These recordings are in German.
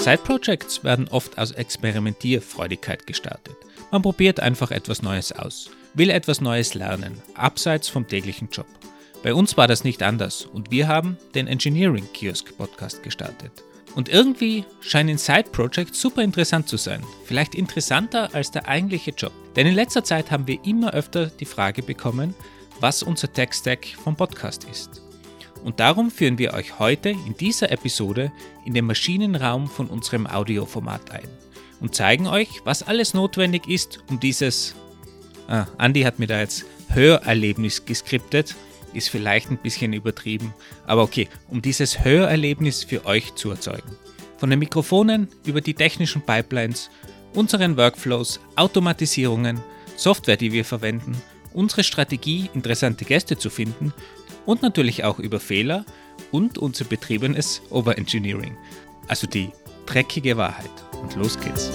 Side-Projects werden oft aus Experimentierfreudigkeit gestartet. Man probiert einfach etwas Neues aus, will etwas Neues lernen, abseits vom täglichen Job. Bei uns war das nicht anders und wir haben den Engineering Kiosk Podcast gestartet. Und irgendwie scheinen Side-Projects super interessant zu sein. Vielleicht interessanter als der eigentliche Job. Denn in letzter Zeit haben wir immer öfter die Frage bekommen, was unser Tech-Stack vom Podcast ist. Und darum führen wir euch heute in dieser Episode in den Maschinenraum von unserem Audioformat ein und zeigen euch, was alles notwendig ist, um dieses. Ah, Andy hat mir da jetzt Hörerlebnis geskriptet, ist vielleicht ein bisschen übertrieben, aber okay, um dieses Hörerlebnis für euch zu erzeugen. Von den Mikrofonen über die technischen Pipelines, unseren Workflows, Automatisierungen, Software, die wir verwenden, unsere Strategie, interessante Gäste zu finden und natürlich auch über Fehler und unser betriebenes Overengineering. Also die dreckige Wahrheit. Und los geht's.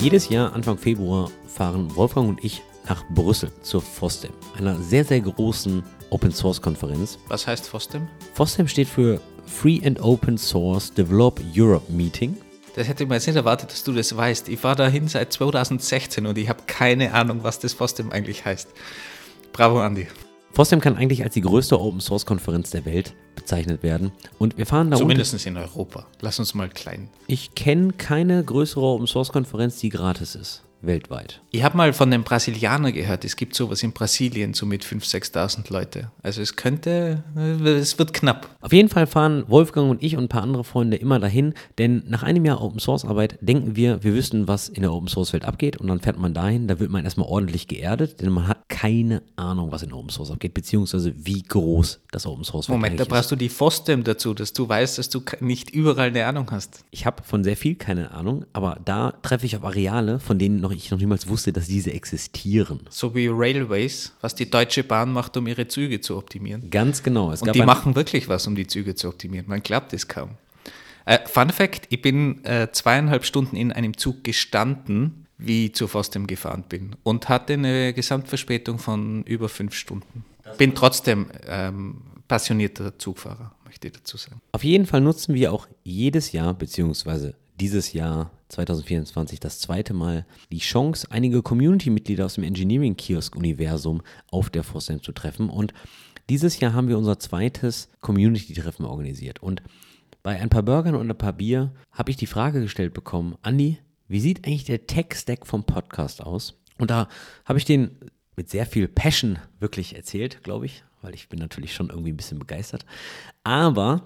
Jedes Jahr Anfang Februar fahren Wolfgang und ich nach Brüssel zur FOSDEM, einer sehr, sehr großen Open Source Konferenz. Was heißt FOSDEM? FOSDEM steht für Free and Open Source Develop Europe Meeting. Das hätte ich mir jetzt nicht erwartet, dass du das weißt. Ich war dahin seit 2016 und ich habe keine Ahnung, was das FOSDEM eigentlich heißt. Bravo, Andi. FOSDEM kann eigentlich als die größte Open Source Konferenz der Welt bezeichnet werden. Und wir fahren da Zumindest in Europa. Lass uns mal klein. Ich kenne keine größere Open Source Konferenz, die gratis ist weltweit. Ich habe mal von den Brasilianern gehört, es gibt sowas in Brasilien, so mit 5.000, 6.000 Leute. Also es könnte, es wird knapp. Auf jeden Fall fahren Wolfgang und ich und ein paar andere Freunde immer dahin, denn nach einem Jahr Open Source Arbeit denken wir, wir wüssten, was in der Open Source Welt abgeht und dann fährt man dahin, da wird man erstmal ordentlich geerdet, denn man hat keine Ahnung, was in Open Source abgeht, beziehungsweise wie groß das Open Source Welt Moment, da brauchst du die FOSDEM dazu, dass du weißt, dass du nicht überall eine Ahnung hast. Ich habe von sehr viel keine Ahnung, aber da treffe ich auf Areale, von denen noch ich noch niemals wusste, dass diese existieren. So wie Railways, was die Deutsche Bahn macht, um ihre Züge zu optimieren. Ganz genau. Und die machen wirklich was, um die Züge zu optimieren. Man glaubt es kaum. Äh, Fun Fact: Ich bin äh, zweieinhalb Stunden in einem Zug gestanden, wie ich zu Fostem gefahren bin und hatte eine Gesamtverspätung von über fünf Stunden. Bin trotzdem ähm, passionierter Zugfahrer, möchte ich dazu sagen. Auf jeden Fall nutzen wir auch jedes Jahr, beziehungsweise dieses Jahr 2024 das zweite Mal die Chance, einige Community-Mitglieder aus dem Engineering-Kiosk-Universum auf der FOSDEM zu treffen. Und dieses Jahr haben wir unser zweites Community-Treffen organisiert. Und bei ein paar Burgern und ein paar Bier habe ich die Frage gestellt bekommen, Andi, wie sieht eigentlich der Tech-Stack vom Podcast aus? Und da habe ich den mit sehr viel Passion wirklich erzählt, glaube ich, weil ich bin natürlich schon irgendwie ein bisschen begeistert. Aber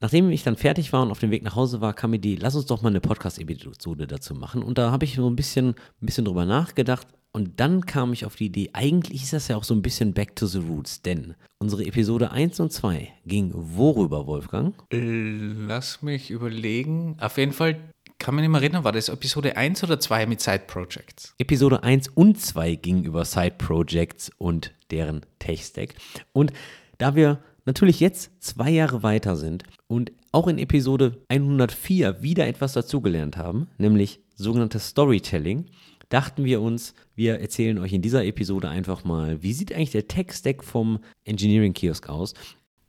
Nachdem ich dann fertig war und auf dem Weg nach Hause war, kam mir die, lass uns doch mal eine Podcast-Episode dazu machen. Und da habe ich so ein bisschen, ein bisschen drüber nachgedacht. Und dann kam ich auf die Idee, eigentlich ist das ja auch so ein bisschen back to the roots, denn unsere Episode 1 und 2 ging worüber, Wolfgang? Lass mich überlegen. Auf jeden Fall kann man nicht mehr erinnern, war das Episode 1 oder 2 mit Side Projects? Episode 1 und 2 ging über Side Projects und deren Tech-Stack. Und da wir natürlich jetzt zwei Jahre weiter sind und auch in Episode 104 wieder etwas dazugelernt haben, nämlich sogenanntes Storytelling, dachten wir uns, wir erzählen euch in dieser Episode einfach mal, wie sieht eigentlich der Tech-Stack vom Engineering Kiosk aus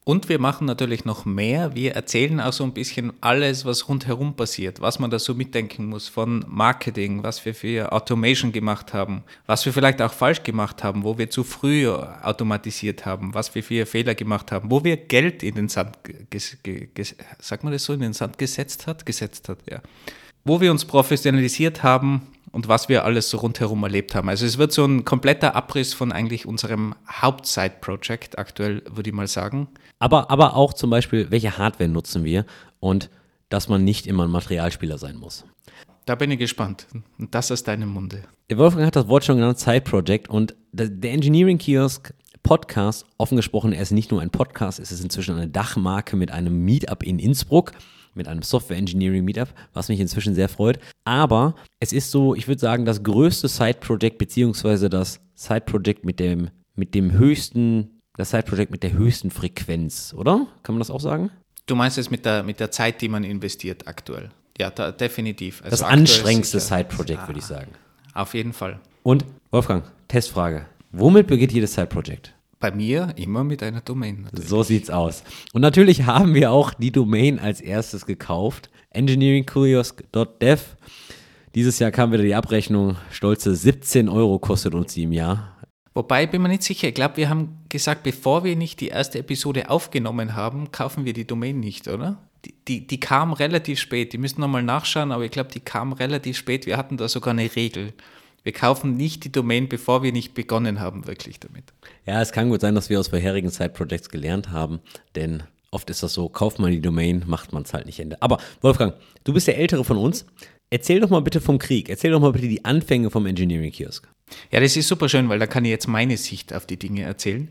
und wir machen natürlich noch mehr. Wir erzählen auch so ein bisschen alles, was rundherum passiert, was man da so mitdenken muss von Marketing, was wir für Automation gemacht haben, was wir vielleicht auch falsch gemacht haben, wo wir zu früh automatisiert haben, was wir für Fehler gemacht haben, wo wir Geld in den Sand, sagt man das so, in den Sand gesetzt hat, gesetzt hat, ja. Wo wir uns professionalisiert haben, und was wir alles so rundherum erlebt haben. Also es wird so ein kompletter Abriss von eigentlich unserem Hauptside-Project aktuell, würde ich mal sagen. Aber, aber auch zum Beispiel, welche Hardware nutzen wir und dass man nicht immer ein Materialspieler sein muss. Da bin ich gespannt. Und das ist deinem Munde. Der Wolfgang hat das Wort schon genannt, Side Project. Und der Engineering Kiosk Podcast, offen gesprochen, er ist nicht nur ein Podcast, es ist inzwischen eine Dachmarke mit einem Meetup in Innsbruck mit einem Software Engineering Meetup, was mich inzwischen sehr freut. Aber es ist so, ich würde sagen, das größte Side-Project, beziehungsweise das Side-Project mit dem, mit dem höchsten, das Side-Project mit der höchsten Frequenz, oder? Kann man das auch sagen? Du meinst es mit der, mit der Zeit, die man investiert aktuell? Ja, da, definitiv. Also das anstrengendste Side-Project, würde ich sagen. Auf jeden Fall. Und Wolfgang, Testfrage. Womit beginnt jedes Side-Project? Bei mir immer mit einer Domain. Natürlich. So sieht's aus. Und natürlich haben wir auch die Domain als erstes gekauft. engineeringkiosk.dev. Dieses Jahr kam wieder die Abrechnung. Stolze 17 Euro kostet uns die im Jahr. Wobei bin mir nicht sicher. Ich glaube, wir haben gesagt, bevor wir nicht die erste Episode aufgenommen haben, kaufen wir die Domain nicht, oder? Die, die, die kam relativ spät. Die müssen nochmal nachschauen, aber ich glaube, die kam relativ spät. Wir hatten da sogar eine Regel. Wir kaufen nicht die Domain, bevor wir nicht begonnen haben, wirklich damit. Ja, es kann gut sein, dass wir aus vorherigen Side-Projects gelernt haben, denn oft ist das so, kauft man die Domain, macht man es halt nicht Ende. Aber Wolfgang, du bist der Ältere von uns. Erzähl doch mal bitte vom Krieg. Erzähl doch mal bitte die Anfänge vom Engineering Kiosk. Ja, das ist super schön, weil da kann ich jetzt meine Sicht auf die Dinge erzählen.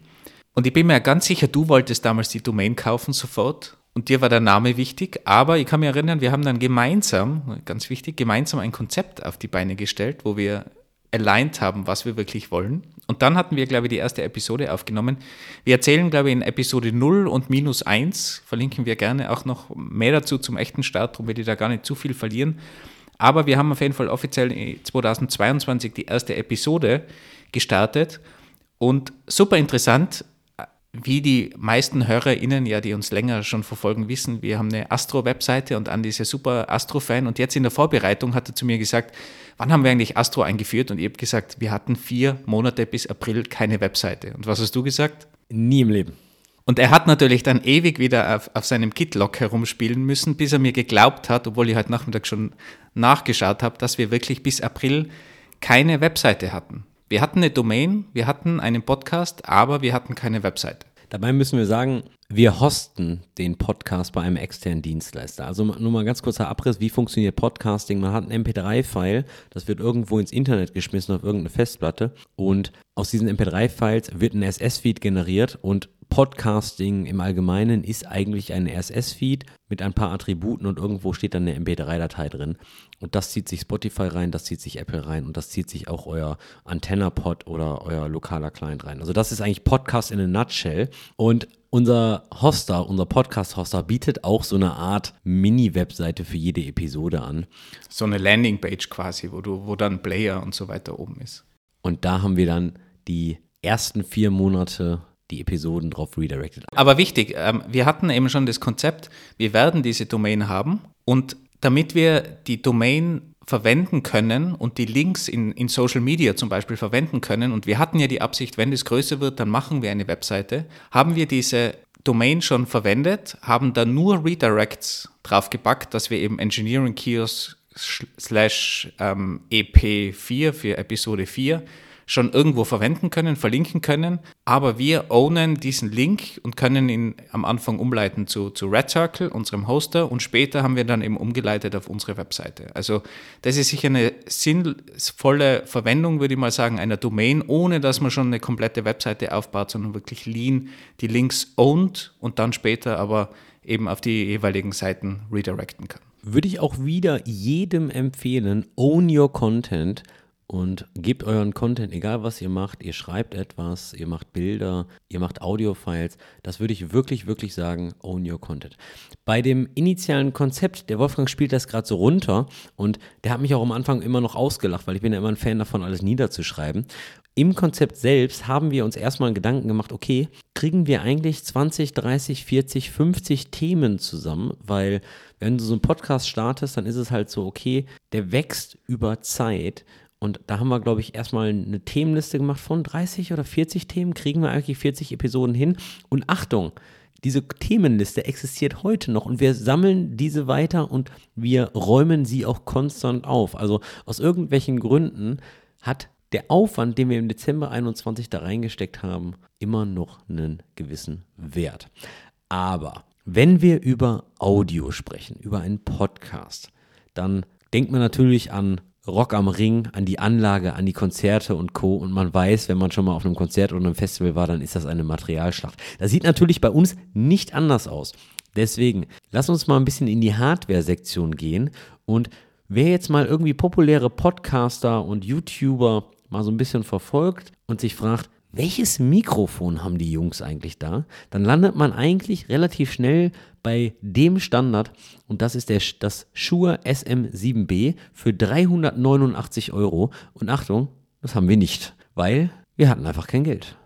Und ich bin mir ganz sicher, du wolltest damals die Domain kaufen sofort und dir war der Name wichtig. Aber ich kann mich erinnern, wir haben dann gemeinsam, ganz wichtig, gemeinsam ein Konzept auf die Beine gestellt, wo wir aligned haben, was wir wirklich wollen. Und dann hatten wir, glaube ich, die erste Episode aufgenommen. Wir erzählen, glaube ich, in Episode 0 und minus 1, verlinken wir gerne auch noch mehr dazu zum echten Start, darum will ich da gar nicht zu viel verlieren. Aber wir haben auf jeden Fall offiziell 2022 die erste Episode gestartet und super interessant, wie die meisten HörerInnen, ja, die uns länger schon verfolgen, wissen, wir haben eine Astro-Webseite und Andi ist ja super Astro-Fan und jetzt in der Vorbereitung hat er zu mir gesagt, wann haben wir eigentlich Astro eingeführt? Und ich habe gesagt, wir hatten vier Monate bis April keine Webseite. Und was hast du gesagt? Nie im Leben. Und er hat natürlich dann ewig wieder auf, auf seinem Kitlock herumspielen müssen, bis er mir geglaubt hat, obwohl ich heute Nachmittag schon nachgeschaut habe, dass wir wirklich bis April keine Webseite hatten. Wir hatten eine Domain, wir hatten einen Podcast, aber wir hatten keine Webseite. Dabei müssen wir sagen, wir hosten den Podcast bei einem externen Dienstleister. Also nur mal ganz kurzer Abriss, wie funktioniert Podcasting? Man hat ein MP3-File, das wird irgendwo ins Internet geschmissen auf irgendeine Festplatte und aus diesen MP3-Files wird ein SS-Feed generiert und Podcasting im Allgemeinen ist eigentlich ein RSS-Feed mit ein paar Attributen und irgendwo steht dann eine MP3-Datei drin. Und das zieht sich Spotify rein, das zieht sich Apple rein und das zieht sich auch euer Antenna-Pod oder euer lokaler Client rein. Also das ist eigentlich Podcast in a nutshell. Und unser Hoster, unser Podcast-Hoster bietet auch so eine Art Mini-Webseite für jede Episode an. So eine Landingpage quasi, wo, du, wo dann Player und so weiter oben ist. Und da haben wir dann die ersten vier Monate die Episoden drauf redirected. Aber wichtig, ähm, wir hatten eben schon das Konzept, wir werden diese Domain haben und damit wir die Domain verwenden können und die Links in, in Social Media zum Beispiel verwenden können, und wir hatten ja die Absicht, wenn das größer wird, dann machen wir eine Webseite, haben wir diese Domain schon verwendet, haben da nur Redirects draufgepackt, dass wir eben Engineering Kiosk slash ähm, EP4 für Episode 4 schon irgendwo verwenden können, verlinken können, aber wir ownen diesen Link und können ihn am Anfang umleiten zu, zu Red Circle, unserem Hoster, und später haben wir dann eben umgeleitet auf unsere Webseite. Also das ist sicher eine sinnvolle Verwendung, würde ich mal sagen, einer Domain, ohne dass man schon eine komplette Webseite aufbaut, sondern wirklich lean die Links ownt und dann später aber eben auf die jeweiligen Seiten redirecten kann. Würde ich auch wieder jedem empfehlen, own your content und gebt euren Content, egal was ihr macht, ihr schreibt etwas, ihr macht Bilder, ihr macht Audio-Files, das würde ich wirklich, wirklich sagen, own your content. Bei dem initialen Konzept, der Wolfgang spielt das gerade so runter und der hat mich auch am Anfang immer noch ausgelacht, weil ich bin ja immer ein Fan davon, alles niederzuschreiben. Im Konzept selbst haben wir uns erstmal Gedanken gemacht, okay, kriegen wir eigentlich 20, 30, 40, 50 Themen zusammen, weil wenn du so einen Podcast startest, dann ist es halt so, okay, der wächst über Zeit und da haben wir, glaube ich, erstmal eine Themenliste gemacht von 30 oder 40 Themen. Kriegen wir eigentlich 40 Episoden hin? Und Achtung, diese Themenliste existiert heute noch und wir sammeln diese weiter und wir räumen sie auch konstant auf. Also aus irgendwelchen Gründen hat der Aufwand, den wir im Dezember 21 da reingesteckt haben, immer noch einen gewissen Wert. Aber wenn wir über Audio sprechen, über einen Podcast, dann denkt man natürlich an Rock am Ring, an die Anlage, an die Konzerte und Co. Und man weiß, wenn man schon mal auf einem Konzert oder einem Festival war, dann ist das eine Materialschlacht. Das sieht natürlich bei uns nicht anders aus. Deswegen, lass uns mal ein bisschen in die Hardware-Sektion gehen. Und wer jetzt mal irgendwie populäre Podcaster und YouTuber mal so ein bisschen verfolgt und sich fragt, welches Mikrofon haben die Jungs eigentlich da? Dann landet man eigentlich relativ schnell bei dem Standard und das ist der, das Shure SM7B für 389 Euro. Und Achtung, das haben wir nicht, weil wir hatten einfach kein Geld.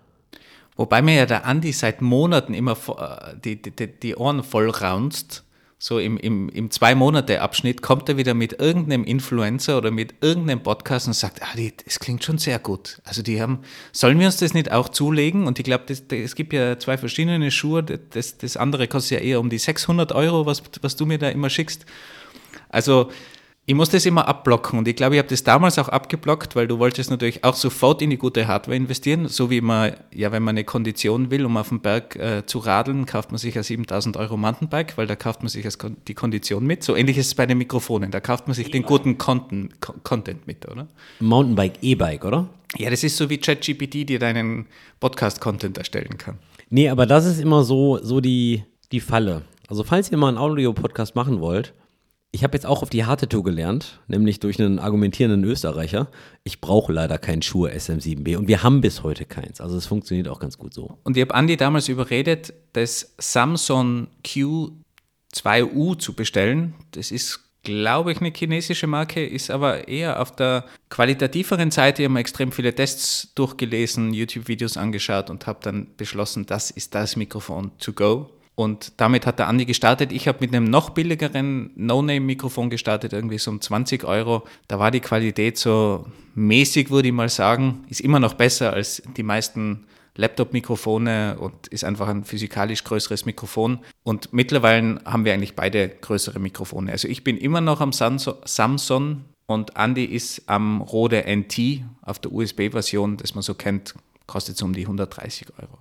Wobei mir ja der Andi seit Monaten immer äh, die, die, die Ohren voll raunzt. So im, im, im Zwei-Monate-Abschnitt kommt er wieder mit irgendeinem Influencer oder mit irgendeinem Podcast und sagt, ah, die, das klingt schon sehr gut. Also die haben, sollen wir uns das nicht auch zulegen? Und ich glaube, es gibt ja zwei verschiedene Schuhe. Das, das andere kostet ja eher um die 600 Euro, was, was du mir da immer schickst. Also ich muss das immer abblocken und ich glaube, ich habe das damals auch abgeblockt, weil du wolltest natürlich auch sofort in die gute Hardware investieren, so wie man, ja, wenn man eine Kondition will, um auf dem Berg äh, zu radeln, kauft man sich ein 7000 Euro Mountainbike, weil da kauft man sich die Kondition mit. So ähnlich ist es bei den Mikrofonen, da kauft man sich e den guten Content, Content mit, oder? Mountainbike, E-Bike, oder? Ja, das ist so wie ChatGPT, die deinen Podcast-Content erstellen kann. Nee, aber das ist immer so, so die, die Falle. Also falls ihr mal einen Audio-Podcast machen wollt, ich habe jetzt auch auf die harte Tour gelernt, nämlich durch einen argumentierenden Österreicher. Ich brauche leider keinen Schuhe SM7B und wir haben bis heute keins. Also es funktioniert auch ganz gut so. Und ich habe Andi damals überredet, das Samsung Q2U zu bestellen. Das ist, glaube ich, eine chinesische Marke, ist aber eher auf der qualitativeren Seite. Ich habe mir extrem viele Tests durchgelesen, YouTube-Videos angeschaut und habe dann beschlossen, das ist das Mikrofon to go. Und damit hat der Andi gestartet. Ich habe mit einem noch billigeren No-Name-Mikrofon gestartet, irgendwie so um 20 Euro. Da war die Qualität so mäßig, würde ich mal sagen. Ist immer noch besser als die meisten Laptop-Mikrofone und ist einfach ein physikalisch größeres Mikrofon. Und mittlerweile haben wir eigentlich beide größere Mikrofone. Also ich bin immer noch am Samsung und Andy ist am Rode NT auf der USB-Version, das man so kennt, kostet so um die 130 Euro.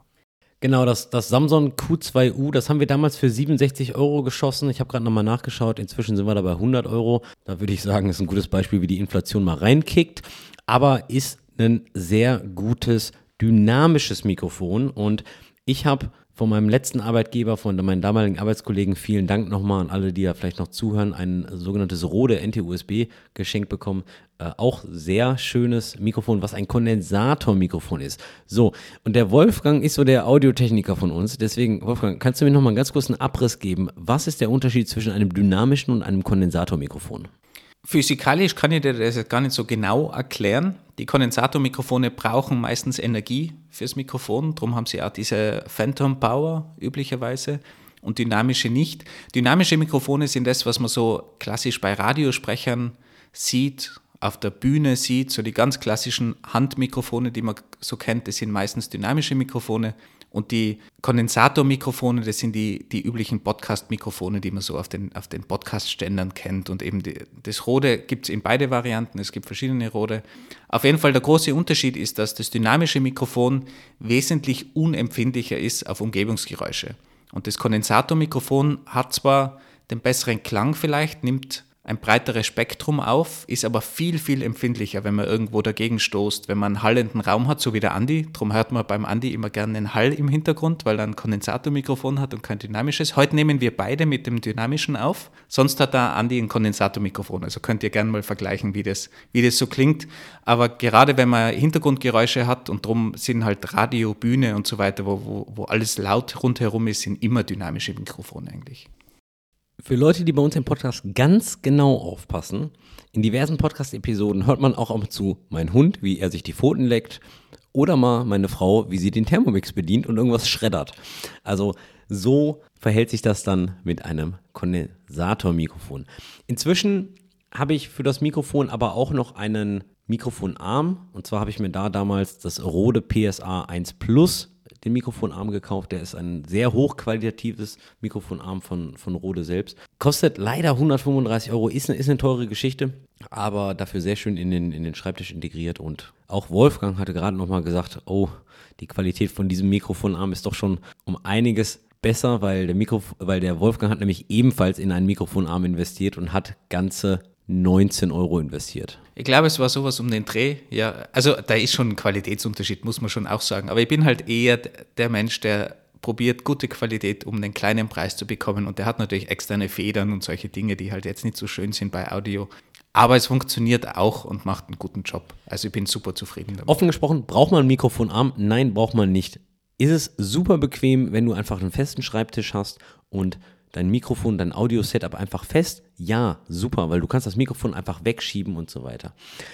Genau, das, das Samsung Q2U, das haben wir damals für 67 Euro geschossen. Ich habe gerade nochmal nachgeschaut. Inzwischen sind wir da bei 100 Euro. Da würde ich sagen, ist ein gutes Beispiel, wie die Inflation mal reinkickt. Aber ist ein sehr gutes dynamisches Mikrofon. Und ich habe von meinem letzten Arbeitgeber, von meinen damaligen Arbeitskollegen, vielen Dank nochmal an alle, die ja vielleicht noch zuhören, ein sogenanntes Rode NT-USB geschenkt bekommen. Äh, auch sehr schönes Mikrofon, was ein Kondensatormikrofon ist. So, und der Wolfgang ist so der Audiotechniker von uns. Deswegen, Wolfgang, kannst du mir nochmal einen ganz kurzen Abriss geben? Was ist der Unterschied zwischen einem dynamischen und einem Kondensatormikrofon? Physikalisch kann ich dir das jetzt gar nicht so genau erklären. Die Kondensatormikrofone brauchen meistens Energie fürs Mikrofon, darum haben sie auch diese Phantom Power üblicherweise und dynamische nicht. Dynamische Mikrofone sind das, was man so klassisch bei Radiosprechern sieht, auf der Bühne sieht, so die ganz klassischen Handmikrofone, die man so kennt, das sind meistens dynamische Mikrofone. Und die Kondensatormikrofone, das sind die, die üblichen Podcast-Mikrofone, die man so auf den, auf den Podcast-Ständern kennt. Und eben die, das Rode gibt es in beide Varianten, es gibt verschiedene Rode. Auf jeden Fall der große Unterschied ist, dass das dynamische Mikrofon wesentlich unempfindlicher ist auf Umgebungsgeräusche. Und das Kondensatormikrofon hat zwar den besseren Klang vielleicht, nimmt ein breiteres Spektrum auf, ist aber viel, viel empfindlicher, wenn man irgendwo dagegen stoßt, wenn man einen hallenden Raum hat, so wie der Andi. Darum hört man beim Andi immer gerne einen Hall im Hintergrund, weil er ein Kondensatormikrofon hat und kein dynamisches. Heute nehmen wir beide mit dem dynamischen auf. Sonst hat der Andi ein Kondensatormikrofon. Also könnt ihr gerne mal vergleichen, wie das, wie das so klingt. Aber gerade wenn man Hintergrundgeräusche hat und darum sind halt Radio, Bühne und so weiter, wo, wo, wo alles laut rundherum ist, sind immer dynamische Mikrofone eigentlich. Für Leute, die bei uns im Podcast ganz genau aufpassen, in diversen Podcast-Episoden hört man auch ab zu mein Hund, wie er sich die Pfoten leckt, oder mal meine Frau, wie sie den Thermomix bedient und irgendwas schreddert. Also so verhält sich das dann mit einem Kondensatormikrofon. Inzwischen habe ich für das Mikrofon aber auch noch einen Mikrofonarm. Und zwar habe ich mir da damals das Rode PSA 1 Plus den Mikrofonarm gekauft. Der ist ein sehr hochqualitatives Mikrofonarm von, von Rode selbst. Kostet leider 135 Euro, ist, ist eine teure Geschichte, aber dafür sehr schön in den, in den Schreibtisch integriert. Und auch Wolfgang hatte gerade nochmal gesagt, oh, die Qualität von diesem Mikrofonarm ist doch schon um einiges besser, weil der, Mikrof weil der Wolfgang hat nämlich ebenfalls in einen Mikrofonarm investiert und hat ganze 19 Euro investiert. Ich glaube, es war sowas um den Dreh. Ja, also da ist schon ein Qualitätsunterschied, muss man schon auch sagen. Aber ich bin halt eher der Mensch, der probiert, gute Qualität um den kleinen Preis zu bekommen. Und der hat natürlich externe Federn und solche Dinge, die halt jetzt nicht so schön sind bei Audio. Aber es funktioniert auch und macht einen guten Job. Also ich bin super zufrieden damit. Offen gesprochen, braucht man ein Mikrofonarm? Nein, braucht man nicht. Ist es super bequem, wenn du einfach einen festen Schreibtisch hast und dein Mikrofon, dein Audio-Setup einfach fest? Ja, super, weil du kannst das Mikrofon einfach wegschieben und so weiter.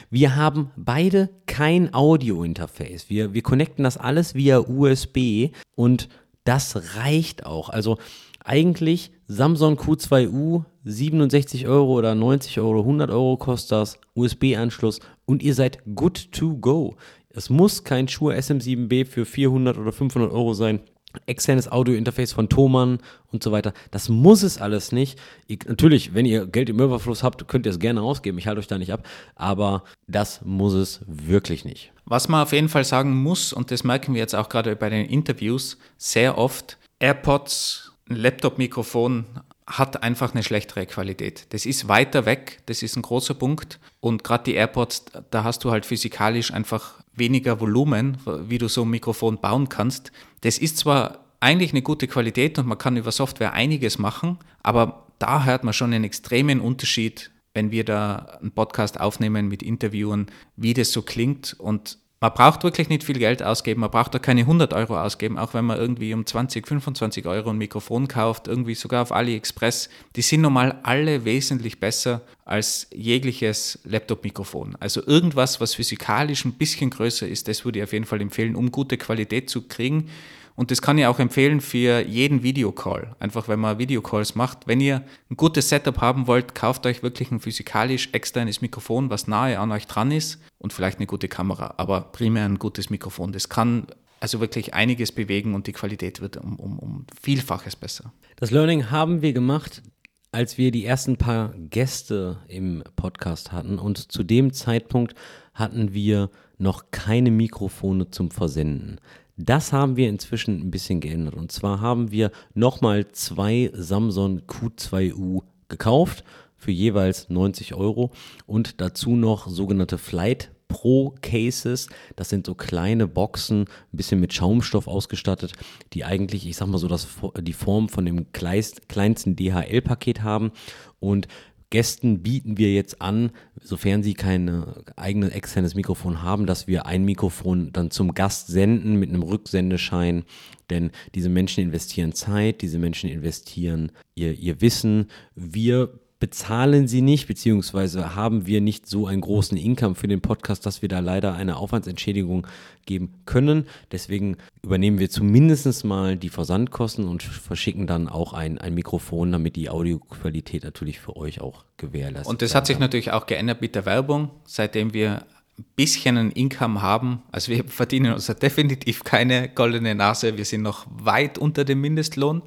Wir haben beide kein Audio-Interface. Wir, wir connecten das alles via USB und das reicht auch. Also eigentlich Samsung Q2U 67 Euro oder 90 Euro, 100 Euro kostet das, USB-Anschluss und ihr seid good to go. Es muss kein Shure SM7B für 400 oder 500 Euro sein. Externes Audio-Interface von Thomann und so weiter. Das muss es alles nicht. Ihr, natürlich, wenn ihr Geld im Überfluss habt, könnt ihr es gerne ausgeben. Ich halte euch da nicht ab. Aber das muss es wirklich nicht. Was man auf jeden Fall sagen muss, und das merken wir jetzt auch gerade bei den Interviews sehr oft, AirPods, ein Laptop-Mikrofon hat einfach eine schlechtere Qualität. Das ist weiter weg, das ist ein großer Punkt. Und gerade die AirPods, da hast du halt physikalisch einfach weniger Volumen, wie du so ein Mikrofon bauen kannst. Das ist zwar eigentlich eine gute Qualität und man kann über Software einiges machen, aber da hört man schon einen extremen Unterschied, wenn wir da einen Podcast aufnehmen mit Interviewen, wie das so klingt. Und man braucht wirklich nicht viel Geld ausgeben, man braucht da keine 100 Euro ausgeben, auch wenn man irgendwie um 20, 25 Euro ein Mikrofon kauft, irgendwie sogar auf AliExpress. Die sind normal alle wesentlich besser als jegliches Laptop-Mikrofon. Also irgendwas, was physikalisch ein bisschen größer ist, das würde ich auf jeden Fall empfehlen, um gute Qualität zu kriegen. Und das kann ich auch empfehlen für jeden Videocall. Einfach wenn man Videocalls macht. Wenn ihr ein gutes Setup haben wollt, kauft euch wirklich ein physikalisch externes Mikrofon, was nahe an euch dran ist und vielleicht eine gute Kamera. Aber primär ein gutes Mikrofon. Das kann also wirklich einiges bewegen und die Qualität wird um, um, um Vielfaches besser. Das Learning haben wir gemacht, als wir die ersten paar Gäste im Podcast hatten. Und zu dem Zeitpunkt hatten wir noch keine Mikrofone zum Versenden. Das haben wir inzwischen ein bisschen geändert. Und zwar haben wir nochmal zwei Samsung Q2U gekauft für jeweils 90 Euro und dazu noch sogenannte Flight Pro Cases. Das sind so kleine Boxen, ein bisschen mit Schaumstoff ausgestattet, die eigentlich, ich sag mal so, das, die Form von dem kleinsten DHL-Paket haben. Und Gästen bieten wir jetzt an, sofern sie kein eigenes externes Mikrofon haben, dass wir ein Mikrofon dann zum Gast senden mit einem Rücksendeschein. Denn diese Menschen investieren Zeit, diese Menschen investieren ihr, ihr Wissen. Wir bezahlen sie nicht, beziehungsweise haben wir nicht so einen großen Income für den Podcast, dass wir da leider eine Aufwandsentschädigung geben können. Deswegen übernehmen wir zumindest mal die Versandkosten und verschicken dann auch ein, ein Mikrofon, damit die Audioqualität natürlich für euch auch gewährleistet Und das hat sich natürlich auch geändert mit der Werbung, seitdem wir ein bisschen ein Income haben. Also wir verdienen uns definitiv keine goldene Nase. Wir sind noch weit unter dem Mindestlohn,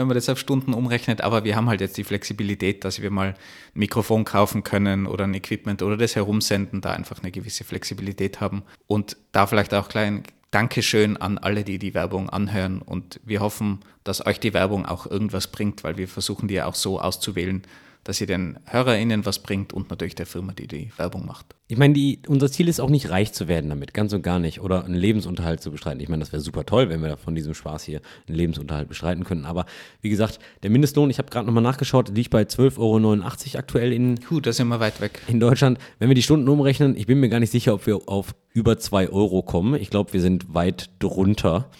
wenn man das auf Stunden umrechnet. Aber wir haben halt jetzt die Flexibilität, dass wir mal ein Mikrofon kaufen können oder ein Equipment oder das herumsenden, da einfach eine gewisse Flexibilität haben. Und da vielleicht auch klein Dankeschön an alle, die die Werbung anhören. Und wir hoffen, dass euch die Werbung auch irgendwas bringt, weil wir versuchen die ja auch so auszuwählen, dass sie den HörerInnen was bringt und natürlich der Firma, die die Werbung macht. Ich meine, die, unser Ziel ist auch nicht reich zu werden damit, ganz und gar nicht. Oder einen Lebensunterhalt zu bestreiten. Ich meine, das wäre super toll, wenn wir von diesem Spaß hier einen Lebensunterhalt bestreiten könnten. Aber wie gesagt, der Mindestlohn, ich habe gerade nochmal nachgeschaut, liegt bei 12,89 Euro aktuell in, Puh, da sind wir weit weg. in Deutschland. Wenn wir die Stunden umrechnen, ich bin mir gar nicht sicher, ob wir auf über 2 Euro kommen. Ich glaube, wir sind weit drunter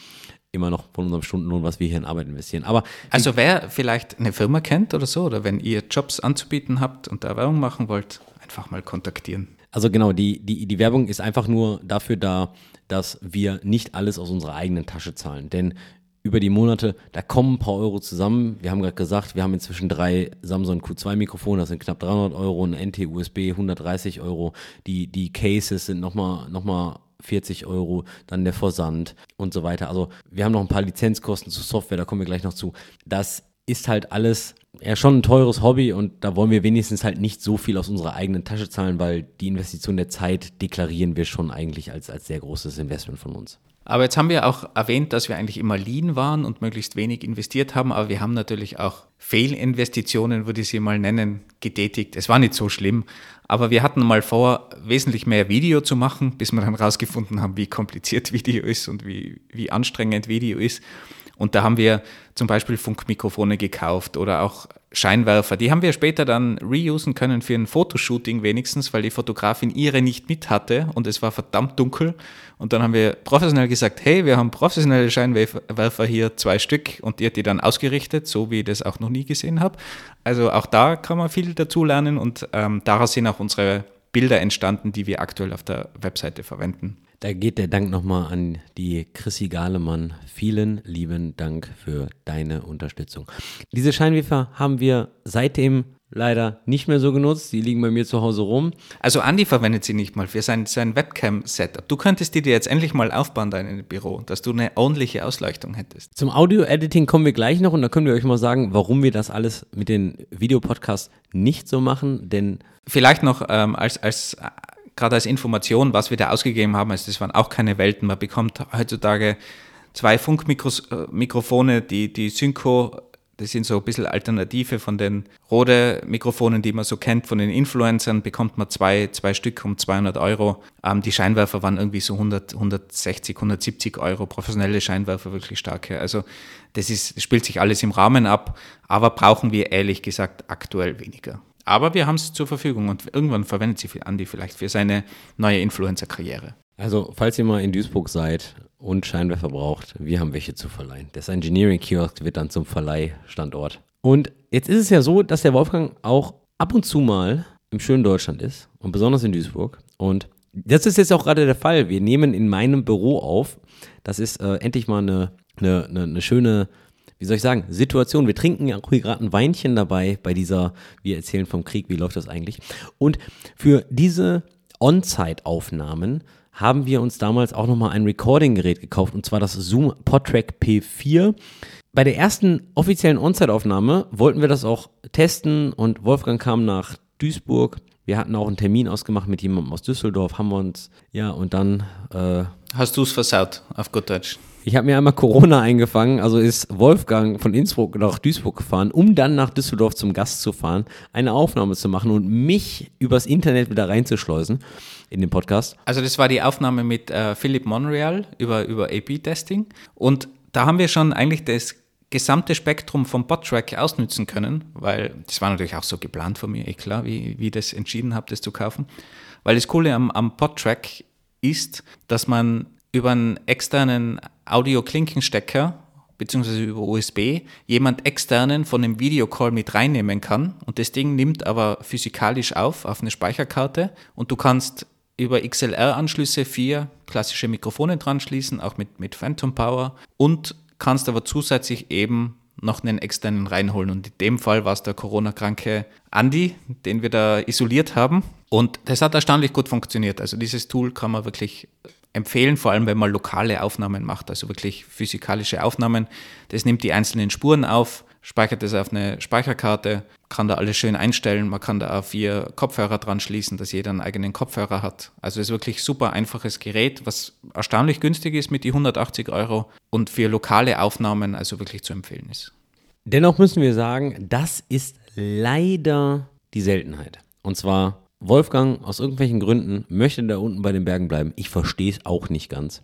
immer noch von unserem Stundenlohn, was wir hier in Arbeit investieren. Aber also wer vielleicht eine Firma kennt oder so, oder wenn ihr Jobs anzubieten habt und da Werbung machen wollt, einfach mal kontaktieren. Also genau, die, die, die Werbung ist einfach nur dafür da, dass wir nicht alles aus unserer eigenen Tasche zahlen. Denn über die Monate, da kommen ein paar Euro zusammen. Wir haben gerade gesagt, wir haben inzwischen drei Samsung Q2-Mikrofone, das sind knapp 300 Euro, ein NT-USB 130 Euro. Die, die Cases sind nochmal noch mal 40 Euro, dann der Versand und so weiter. Also wir haben noch ein paar Lizenzkosten zur Software, da kommen wir gleich noch zu. Das ist halt alles ja schon ein teures Hobby und da wollen wir wenigstens halt nicht so viel aus unserer eigenen Tasche zahlen, weil die Investition der Zeit deklarieren wir schon eigentlich als, als sehr großes Investment von uns. Aber jetzt haben wir auch erwähnt, dass wir eigentlich immer lean waren und möglichst wenig investiert haben, aber wir haben natürlich auch Fehlinvestitionen, würde ich sie mal nennen, getätigt. Es war nicht so schlimm, aber wir hatten mal vor, wesentlich mehr Video zu machen, bis wir dann rausgefunden haben, wie kompliziert Video ist und wie, wie anstrengend Video ist. Und da haben wir zum Beispiel Funkmikrofone gekauft oder auch Scheinwerfer. Die haben wir später dann reusen können für ein Fotoshooting wenigstens, weil die Fotografin ihre nicht mit hatte und es war verdammt dunkel. Und dann haben wir professionell gesagt, hey, wir haben professionelle Scheinwerfer hier, zwei Stück und hat die dann ausgerichtet, so wie ich das auch noch nie gesehen habe. Also auch da kann man viel dazu lernen und ähm, daraus sind auch unsere Bilder entstanden, die wir aktuell auf der Webseite verwenden. Da geht der Dank nochmal an die Chrissy Gahlemann. Vielen lieben Dank für deine Unterstützung. Diese Scheinwerfer haben wir seitdem leider nicht mehr so genutzt. Die liegen bei mir zu Hause rum. Also Andi verwendet sie nicht mal für sein, sein Webcam-Setup. Du könntest die dir jetzt endlich mal aufbauen, dein Büro, dass du eine ordentliche Ausleuchtung hättest. Zum Audio-Editing kommen wir gleich noch und da können wir euch mal sagen, warum wir das alles mit den Videopodcasts nicht so machen, denn Vielleicht noch ähm, als, als gerade als Information, was wir da ausgegeben haben, also das waren auch keine Welten. Man bekommt heutzutage zwei Funkmikrofone, äh, die, die Synco, das sind so ein bisschen Alternative von den Rode-Mikrofonen, die man so kennt von den Influencern, bekommt man zwei, zwei Stück um 200 Euro. Ähm, die Scheinwerfer waren irgendwie so 100, 160, 170 Euro, professionelle Scheinwerfer, wirklich starke. Also das, ist, das spielt sich alles im Rahmen ab, aber brauchen wir ehrlich gesagt aktuell weniger. Aber wir haben es zur Verfügung und irgendwann verwendet sie Andi vielleicht für seine neue Influencer-Karriere. Also, falls ihr mal in Duisburg seid und Scheinwerfer braucht, wir haben welche zu verleihen. Das Engineering Kiosk wird dann zum Verleihstandort. Und jetzt ist es ja so, dass der Wolfgang auch ab und zu mal im schönen Deutschland ist und besonders in Duisburg. Und das ist jetzt auch gerade der Fall. Wir nehmen in meinem Büro auf. Das ist äh, endlich mal eine, eine, eine, eine schöne wie soll ich sagen, Situation. Wir trinken ja auch hier gerade ein Weinchen dabei bei dieser, wir erzählen vom Krieg, wie läuft das eigentlich. Und für diese On-Site-Aufnahmen haben wir uns damals auch nochmal ein Recording-Gerät gekauft und zwar das Zoom PodTrack P4. Bei der ersten offiziellen On-Site-Aufnahme wollten wir das auch testen und Wolfgang kam nach Duisburg. Wir hatten auch einen Termin ausgemacht mit jemandem aus Düsseldorf, haben wir uns, ja, und dann. Äh, Hast du es versaut, auf gut Deutsch? Ich habe mir einmal Corona eingefangen, also ist Wolfgang von Innsbruck nach Duisburg gefahren, um dann nach Düsseldorf zum Gast zu fahren, eine Aufnahme zu machen und mich übers Internet wieder reinzuschleusen in den Podcast. Also das war die Aufnahme mit äh, Philipp Monreal über, über AP-Testing und da haben wir schon eigentlich das gesamte Spektrum vom Bot-Track ausnützen können, weil das war natürlich auch so geplant von mir, eh klar, wie, ich das entschieden habe, das zu kaufen. Weil das Coole am, am Bot-Track ist, dass man über einen externen Audio-Klinkenstecker beziehungsweise über USB jemand externen von dem Videocall mit reinnehmen kann und das Ding nimmt aber physikalisch auf auf eine Speicherkarte und du kannst über XLR-Anschlüsse vier klassische Mikrofone dran schließen, auch mit, mit Phantom Power und kannst aber zusätzlich eben noch einen externen reinholen. Und in dem Fall war es der Corona-kranke Andy, den wir da isoliert haben. Und das hat erstaunlich gut funktioniert. Also dieses Tool kann man wirklich empfehlen, vor allem wenn man lokale Aufnahmen macht, also wirklich physikalische Aufnahmen. Das nimmt die einzelnen Spuren auf, speichert das auf eine Speicherkarte, kann da alles schön einstellen. Man kann da auch vier Kopfhörer dran schließen, dass jeder einen eigenen Kopfhörer hat. Also es ist wirklich super einfaches Gerät, was erstaunlich günstig ist mit die 180 Euro und für lokale Aufnahmen also wirklich zu empfehlen ist. Dennoch müssen wir sagen, das ist leider die Seltenheit. Und zwar Wolfgang aus irgendwelchen Gründen möchte da unten bei den Bergen bleiben. Ich verstehe es auch nicht ganz.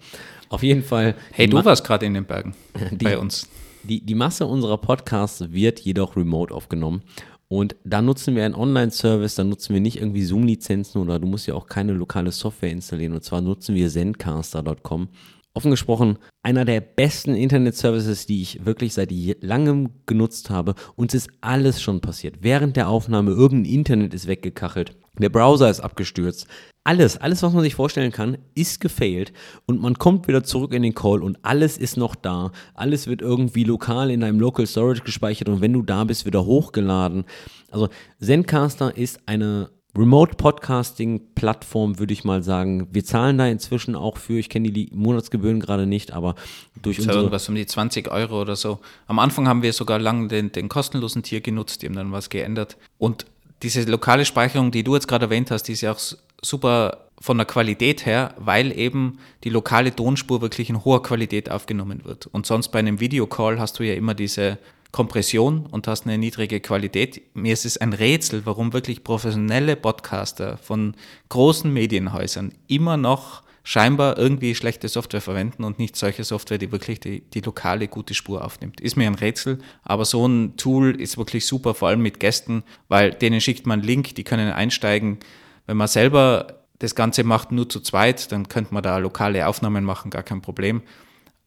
Auf jeden Fall. Hey, du warst gerade in den Bergen die, bei uns. Die, die Masse unserer Podcasts wird jedoch remote aufgenommen. Und da nutzen wir einen Online-Service, da nutzen wir nicht irgendwie Zoom-Lizenzen oder du musst ja auch keine lokale Software installieren. Und zwar nutzen wir zencaster.com offen gesprochen, einer der besten Internet-Services, die ich wirklich seit langem genutzt habe. Uns ist alles schon passiert. Während der Aufnahme, irgendein Internet ist weggekachelt. Der Browser ist abgestürzt. Alles, alles, was man sich vorstellen kann, ist gefailt und man kommt wieder zurück in den Call und alles ist noch da. Alles wird irgendwie lokal in einem Local Storage gespeichert und wenn du da bist, wieder hochgeladen. Also Zencaster ist eine Remote-Podcasting-Plattform, würde ich mal sagen. Wir zahlen da inzwischen auch für, ich kenne die Monatsgebühren gerade nicht, aber durch unsere... irgendwas um die 20 Euro oder so. Am Anfang haben wir sogar lange den, den kostenlosen Tier genutzt, die haben dann was geändert. Und diese lokale Speicherung, die du jetzt gerade erwähnt hast, die ist ja auch super von der Qualität her, weil eben die lokale Tonspur wirklich in hoher Qualität aufgenommen wird. Und sonst bei einem Videocall hast du ja immer diese Kompression und hast eine niedrige Qualität. Mir ist es ein Rätsel, warum wirklich professionelle Podcaster von großen Medienhäusern immer noch scheinbar irgendwie schlechte Software verwenden und nicht solche Software, die wirklich die, die lokale gute Spur aufnimmt. Ist mir ein Rätsel, aber so ein Tool ist wirklich super, vor allem mit Gästen, weil denen schickt man einen Link, die können einsteigen. Wenn man selber das Ganze macht nur zu zweit, dann könnte man da lokale Aufnahmen machen, gar kein Problem.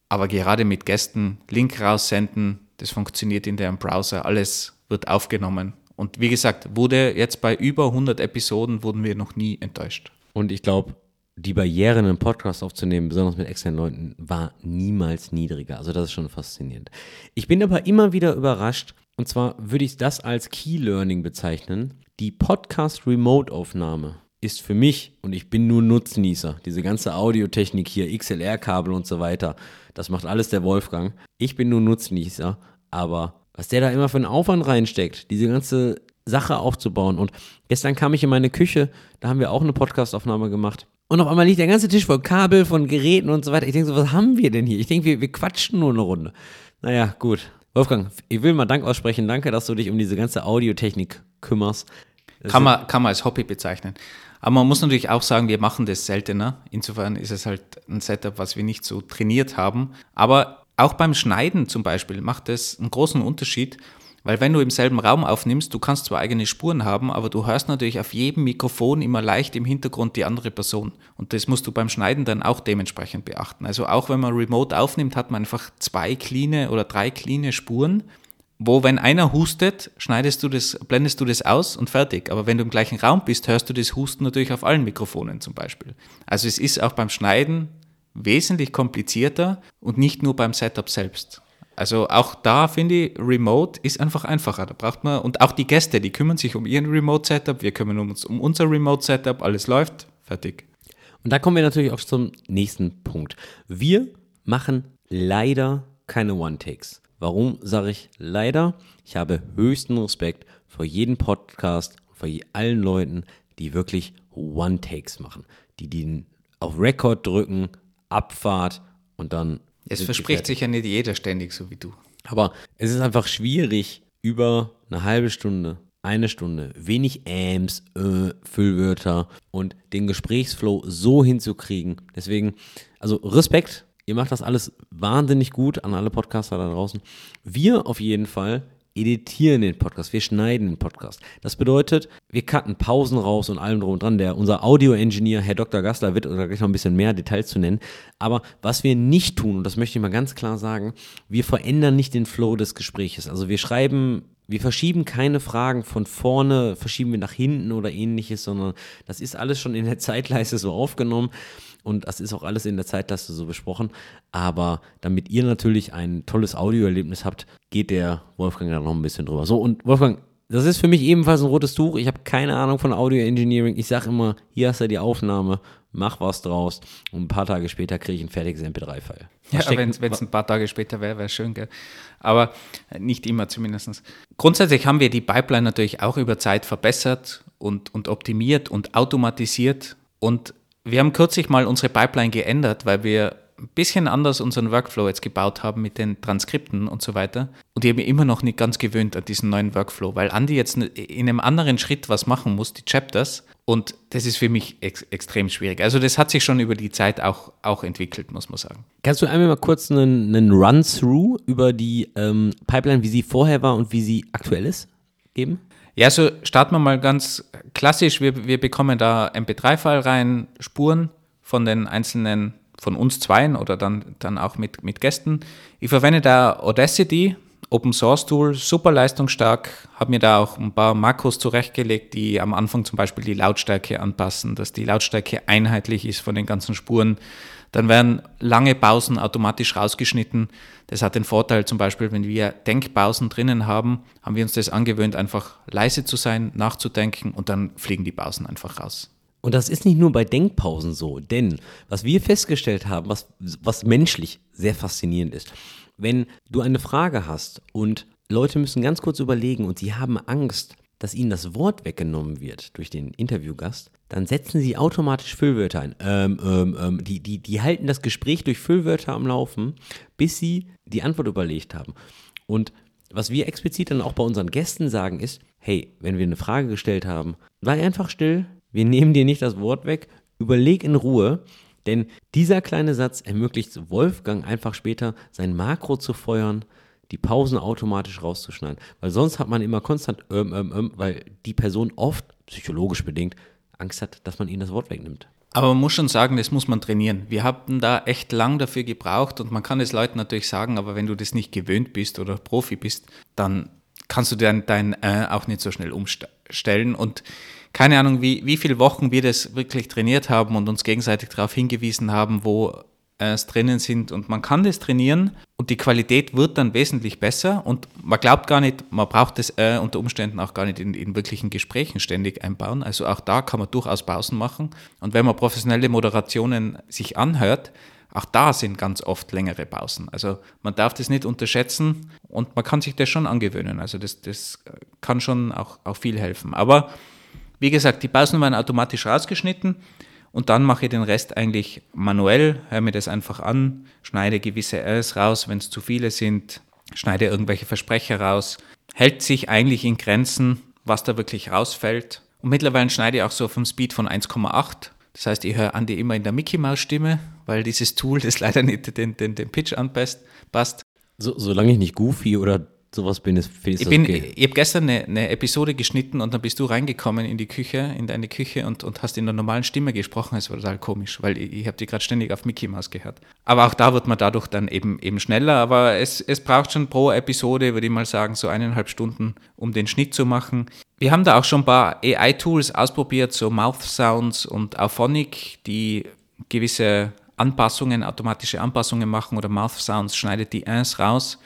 Aber gerade mit Gästen Link raussenden, das funktioniert in deren Browser, alles wird aufgenommen. Und wie gesagt, wurde jetzt bei über 100 Episoden wurden wir noch nie enttäuscht. Und ich glaube, die Barriere, einen Podcast aufzunehmen, besonders mit externen Leuten, war niemals niedriger. Also das ist schon faszinierend. Ich bin aber immer wieder überrascht, und zwar würde ich das als Key Learning bezeichnen, die Podcast-Remote-Aufnahme ist für mich, und ich bin nur Nutznießer, diese ganze Audiotechnik hier, XLR-Kabel und so weiter, das macht alles der Wolfgang. Ich bin nur Nutznießer, aber was der da immer für einen Aufwand reinsteckt, diese ganze Sache aufzubauen. Und gestern kam ich in meine Küche, da haben wir auch eine Podcastaufnahme gemacht. Und auf einmal liegt der ganze Tisch voll Kabel, von Geräten und so weiter. Ich denke so, was haben wir denn hier? Ich denke, wir, wir quatschen nur eine Runde. Naja, gut. Wolfgang, ich will mal Dank aussprechen. Danke, dass du dich um diese ganze Audiotechnik kümmerst. kann man, kann man als Hobby bezeichnen. Aber man muss natürlich auch sagen, wir machen das seltener. Insofern ist es halt ein Setup, was wir nicht so trainiert haben. Aber auch beim Schneiden zum Beispiel macht es einen großen Unterschied, weil wenn du im selben Raum aufnimmst, du kannst zwar eigene Spuren haben, aber du hörst natürlich auf jedem Mikrofon immer leicht im Hintergrund die andere Person. Und das musst du beim Schneiden dann auch dementsprechend beachten. Also auch wenn man remote aufnimmt, hat man einfach zwei clean oder drei clean Spuren wo wenn einer hustet, schneidest du das, blendest du das aus und fertig. Aber wenn du im gleichen Raum bist, hörst du das Husten natürlich auf allen Mikrofonen zum Beispiel. Also es ist auch beim Schneiden wesentlich komplizierter und nicht nur beim Setup selbst. Also auch da finde ich, Remote ist einfach einfacher. Da braucht man, und auch die Gäste, die kümmern sich um ihren Remote-Setup, wir kümmern uns um unser Remote-Setup, alles läuft, fertig. Und da kommen wir natürlich auch zum nächsten Punkt. Wir machen leider keine One-Takes. Warum sage ich leider? Ich habe höchsten Respekt vor jedem Podcast, vor allen Leuten, die wirklich One-Takes machen, die den auf Record drücken, Abfahrt und dann. Es verspricht sich ja nicht jeder ständig so wie du. Aber es ist einfach schwierig, über eine halbe Stunde, eine Stunde, wenig Ams, äh, Füllwörter und den Gesprächsflow so hinzukriegen. Deswegen, also Respekt Ihr macht das alles wahnsinnig gut an alle Podcaster da draußen. Wir auf jeden Fall editieren den Podcast, wir schneiden den Podcast. Das bedeutet, wir cutten Pausen raus und allem drum und dran. Der, unser Audio-Engineer, Herr Dr. Gassler, wird gleich noch ein bisschen mehr Details zu nennen. Aber was wir nicht tun, und das möchte ich mal ganz klar sagen, wir verändern nicht den Flow des Gespräches. Also wir schreiben wir verschieben keine Fragen von vorne, verschieben wir nach hinten oder ähnliches, sondern das ist alles schon in der Zeitleiste so aufgenommen und das ist auch alles in der Zeitleiste so besprochen. Aber damit ihr natürlich ein tolles Audioerlebnis habt, geht der Wolfgang da noch ein bisschen drüber. So, und Wolfgang, das ist für mich ebenfalls ein rotes Tuch. Ich habe keine Ahnung von Audio Engineering. Ich sage immer, hier hast du die Aufnahme, mach was draus. Und ein paar Tage später kriege ich ein fertiges MP3-File. Ja, wenn es ein paar Tage später wäre, wäre schön, gell? Aber nicht immer zumindest. Grundsätzlich haben wir die Pipeline natürlich auch über Zeit verbessert und, und optimiert und automatisiert. Und wir haben kürzlich mal unsere Pipeline geändert, weil wir ein bisschen anders unseren Workflow jetzt gebaut haben mit den Transkripten und so weiter. Und ich habe mich immer noch nicht ganz gewöhnt an diesen neuen Workflow, weil Andy jetzt in einem anderen Schritt was machen muss, die Chapters. Und das ist für mich ex extrem schwierig. Also das hat sich schon über die Zeit auch, auch entwickelt, muss man sagen. Kannst du einmal mal kurz einen, einen Run-Through über die ähm, Pipeline, wie sie vorher war und wie sie aktuell ist, geben? Ja, so starten wir mal ganz klassisch. Wir, wir bekommen da MP3-File rein, Spuren von den einzelnen, von uns zweien oder dann, dann auch mit, mit Gästen. Ich verwende da Audacity, Open Source Tool, super leistungsstark. Habe mir da auch ein paar Makros zurechtgelegt, die am Anfang zum Beispiel die Lautstärke anpassen, dass die Lautstärke einheitlich ist von den ganzen Spuren. Dann werden lange Pausen automatisch rausgeschnitten. Das hat den Vorteil zum Beispiel, wenn wir Denkpausen drinnen haben, haben wir uns das angewöhnt, einfach leise zu sein, nachzudenken und dann fliegen die Pausen einfach raus. Und das ist nicht nur bei Denkpausen so, denn was wir festgestellt haben, was, was menschlich sehr faszinierend ist, wenn du eine Frage hast und Leute müssen ganz kurz überlegen und sie haben Angst, dass ihnen das Wort weggenommen wird durch den Interviewgast, dann setzen sie automatisch Füllwörter ein. Ähm, ähm, ähm, die, die, die halten das Gespräch durch Füllwörter am Laufen, bis sie die Antwort überlegt haben. Und was wir explizit dann auch bei unseren Gästen sagen ist, hey, wenn wir eine Frage gestellt haben, sei einfach still, wir nehmen dir nicht das Wort weg, überleg in Ruhe, Denn dieser kleine Satz ermöglicht Wolfgang einfach später sein Makro zu feuern, die Pausen automatisch rauszuschneiden. Weil sonst hat man immer konstant, ähm, ähm, ähm, weil die Person oft, psychologisch bedingt, Angst hat, dass man ihnen das Wort wegnimmt. Aber man muss schon sagen, das muss man trainieren. Wir haben da echt lang dafür gebraucht und man kann es Leuten natürlich sagen, aber wenn du das nicht gewöhnt bist oder Profi bist, dann kannst du dein, dein äh, auch nicht so schnell umstellen. Und keine Ahnung, wie, wie viele Wochen wir das wirklich trainiert haben und uns gegenseitig darauf hingewiesen haben, wo es drinnen sind und man kann das trainieren und die Qualität wird dann wesentlich besser und man glaubt gar nicht, man braucht das äh, unter Umständen auch gar nicht in, in wirklichen Gesprächen ständig einbauen. Also auch da kann man durchaus Pausen machen und wenn man professionelle Moderationen sich anhört, auch da sind ganz oft längere Pausen. Also man darf das nicht unterschätzen und man kann sich das schon angewöhnen. Also das, das kann schon auch, auch viel helfen. Aber wie gesagt, die Pausen werden automatisch rausgeschnitten. Und dann mache ich den Rest eigentlich manuell, höre mir das einfach an, schneide gewisse Rs raus, wenn es zu viele sind, schneide irgendwelche Versprecher raus, hält sich eigentlich in Grenzen, was da wirklich rausfällt. Und mittlerweile schneide ich auch so vom Speed von 1,8. Das heißt, ich höre Andi immer in der Mickey Maus Stimme, weil dieses Tool das leider nicht den, den, den Pitch anpasst. So, solange ich nicht Goofy oder sowas bin, ist, ich, bin, okay. ich habe gestern eine, eine, Episode geschnitten und dann bist du reingekommen in die Küche, in deine Küche und, und hast in der normalen Stimme gesprochen. Es war total komisch, weil ich, ich habe die gerade ständig auf Mickey Mouse gehört. Aber auch da wird man dadurch dann eben, eben schneller. Aber es, es braucht schon pro Episode, würde ich mal sagen, so eineinhalb Stunden, um den Schnitt zu machen. Wir haben da auch schon ein paar AI-Tools ausprobiert, so Mouth Sounds und Auphonic, die gewisse Anpassungen, automatische Anpassungen machen oder Mouth Sounds, schneidet die Ins raus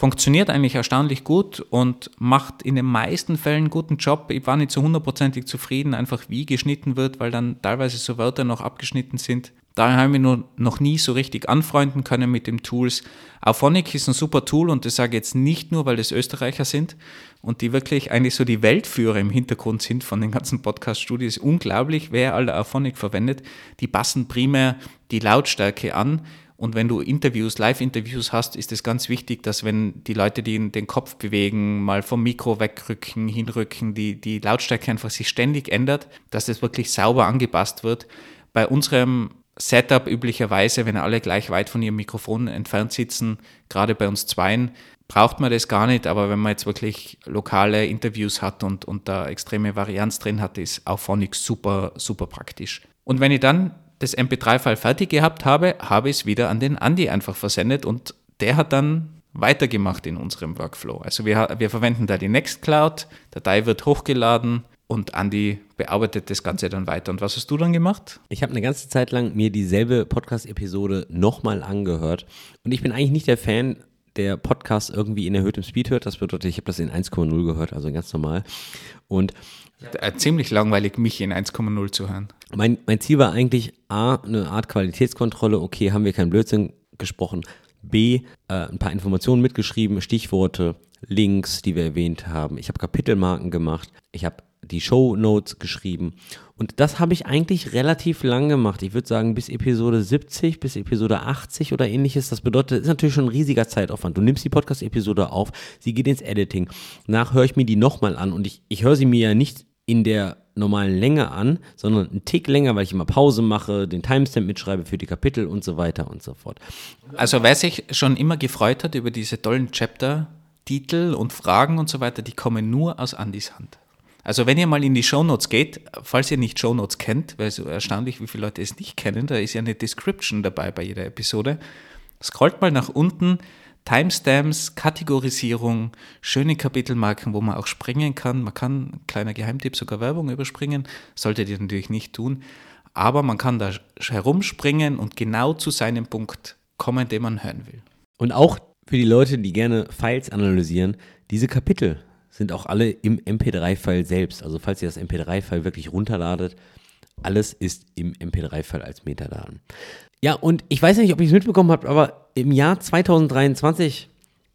funktioniert eigentlich erstaunlich gut und macht in den meisten Fällen einen guten Job. Ich war nicht so hundertprozentig zufrieden, einfach wie geschnitten wird, weil dann teilweise so Wörter noch abgeschnitten sind. Daher haben wir nur noch nie so richtig anfreunden können mit den Tools. Auphonic ist ein super Tool und das sage ich jetzt nicht nur, weil das Österreicher sind und die wirklich eigentlich so die Weltführer im Hintergrund sind von den ganzen Podcast-Studios. Unglaublich, wer alle Auphonic verwendet. Die passen primär die Lautstärke an und wenn du Interviews, Live-Interviews hast, ist es ganz wichtig, dass wenn die Leute, die den Kopf bewegen, mal vom Mikro wegrücken, hinrücken, die, die Lautstärke einfach sich ständig ändert, dass das wirklich sauber angepasst wird. Bei unserem Setup üblicherweise, wenn alle gleich weit von ihrem Mikrofon entfernt sitzen, gerade bei uns Zweien, braucht man das gar nicht, aber wenn man jetzt wirklich lokale Interviews hat und, und da extreme Varianz drin hat, ist auch Phonics super, super praktisch. Und wenn ich dann das MP3-File fertig gehabt habe, habe ich es wieder an den Andi einfach versendet und der hat dann weitergemacht in unserem Workflow. Also wir, wir verwenden da die Nextcloud, Datei wird hochgeladen und Andi bearbeitet das Ganze dann weiter. Und was hast du dann gemacht? Ich habe eine ganze Zeit lang mir dieselbe Podcast-Episode nochmal angehört und ich bin eigentlich nicht der Fan, der Podcast irgendwie in erhöhtem Speed hört. Das bedeutet, ich habe das in 1,0 gehört, also ganz normal. Und ziemlich langweilig, mich in 1,0 zu hören. Mein, mein Ziel war eigentlich A, eine Art Qualitätskontrolle. Okay, haben wir keinen Blödsinn gesprochen. B, äh, ein paar Informationen mitgeschrieben, Stichworte, Links, die wir erwähnt haben. Ich habe Kapitelmarken gemacht. Ich habe die Show Notes geschrieben. Und das habe ich eigentlich relativ lang gemacht. Ich würde sagen, bis Episode 70, bis Episode 80 oder ähnliches. Das bedeutet, das ist natürlich schon ein riesiger Zeitaufwand. Du nimmst die Podcast-Episode auf, sie geht ins Editing. Danach höre ich mir die nochmal an und ich, ich höre sie mir ja nicht in der normalen Länge an, sondern einen Tick länger, weil ich immer Pause mache, den Timestamp mitschreibe für die Kapitel und so weiter und so fort. Also wer sich schon immer gefreut hat über diese tollen Chapter-Titel und Fragen und so weiter, die kommen nur aus Andys Hand. Also wenn ihr mal in die Shownotes geht, falls ihr nicht Shownotes kennt, weil es so erstaunlich, wie viele Leute es nicht kennen, da ist ja eine Description dabei bei jeder Episode. Scrollt mal nach unten, Timestamps, Kategorisierung, schöne Kapitelmarken, wo man auch springen kann. Man kann, kleiner Geheimtipp, sogar Werbung überspringen. Solltet ihr natürlich nicht tun. Aber man kann da herumspringen und genau zu seinem Punkt kommen, den man hören will. Und auch für die Leute, die gerne Files analysieren, diese Kapitel sind auch alle im MP3-File selbst. Also falls ihr das MP3-File wirklich runterladet, alles ist im MP3-File als Metadaten. Ja, und ich weiß nicht, ob ihr es mitbekommen habt, aber im Jahr 2023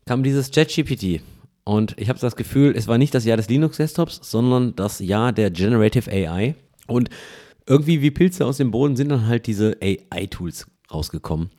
kam dieses JetGPT. Und ich habe das Gefühl, es war nicht das Jahr des Linux-Desktops, sondern das Jahr der Generative AI. Und irgendwie wie Pilze aus dem Boden sind dann halt diese AI-Tools rausgekommen.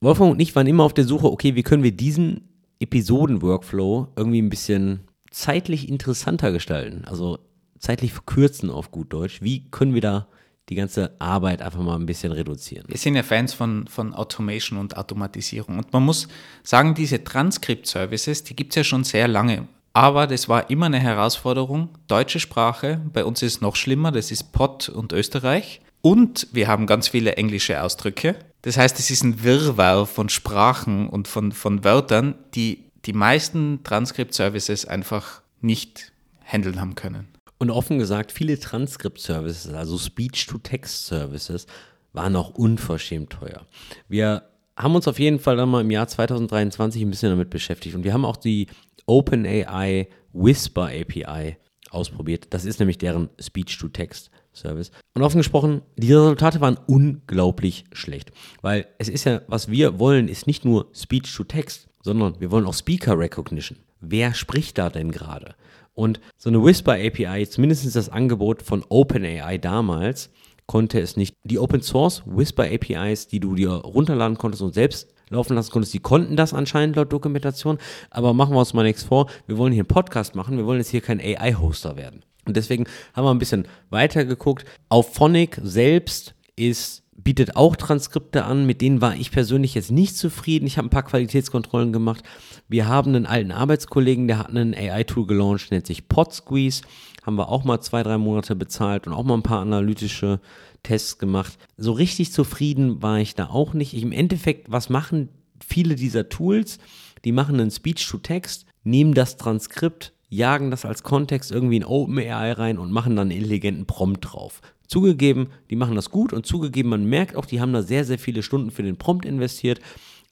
Wolfgang und ich waren immer auf der Suche, okay, wie können wir diesen Episoden-Workflow irgendwie ein bisschen zeitlich interessanter gestalten? Also zeitlich verkürzen auf gut Deutsch. Wie können wir da die ganze Arbeit einfach mal ein bisschen reduzieren. Wir sind ja Fans von, von Automation und Automatisierung. Und man muss sagen, diese Transkript-Services, die gibt es ja schon sehr lange. Aber das war immer eine Herausforderung. Deutsche Sprache, bei uns ist es noch schlimmer, das ist Pott und Österreich. Und wir haben ganz viele englische Ausdrücke. Das heißt, es ist ein Wirrwarr von Sprachen und von, von Wörtern, die die meisten Transkript-Services einfach nicht handeln haben können. Und offen gesagt, viele Transkript-Services, also Speech-to-Text-Services, waren auch unverschämt teuer. Wir haben uns auf jeden Fall dann mal im Jahr 2023 ein bisschen damit beschäftigt und wir haben auch die OpenAI Whisper API ausprobiert. Das ist nämlich deren Speech-to-Text-Service. Und offen gesprochen, die Resultate waren unglaublich schlecht. Weil es ist ja, was wir wollen, ist nicht nur Speech-to-Text, sondern wir wollen auch Speaker Recognition. Wer spricht da denn gerade? Und so eine Whisper API, zumindest das Angebot von OpenAI damals, konnte es nicht. Die Open Source Whisper APIs, die du dir runterladen konntest und selbst laufen lassen konntest, die konnten das anscheinend laut Dokumentation. Aber machen wir uns mal nichts vor. Wir wollen hier einen Podcast machen. Wir wollen jetzt hier kein AI-Hoster werden. Und deswegen haben wir ein bisschen weiter geguckt. Auf Phonic selbst ist bietet auch Transkripte an, mit denen war ich persönlich jetzt nicht zufrieden. Ich habe ein paar Qualitätskontrollen gemacht. Wir haben einen alten Arbeitskollegen, der hat ein AI-Tool gelauncht, nennt sich PodSqueeze. Haben wir auch mal zwei, drei Monate bezahlt und auch mal ein paar analytische Tests gemacht. So richtig zufrieden war ich da auch nicht. Ich, Im Endeffekt, was machen viele dieser Tools? Die machen einen Speech-to-Text, nehmen das Transkript, jagen das als Kontext irgendwie in OpenAI rein und machen dann einen intelligenten Prompt drauf. Zugegeben, die machen das gut und zugegeben, man merkt auch, die haben da sehr, sehr viele Stunden für den Prompt investiert.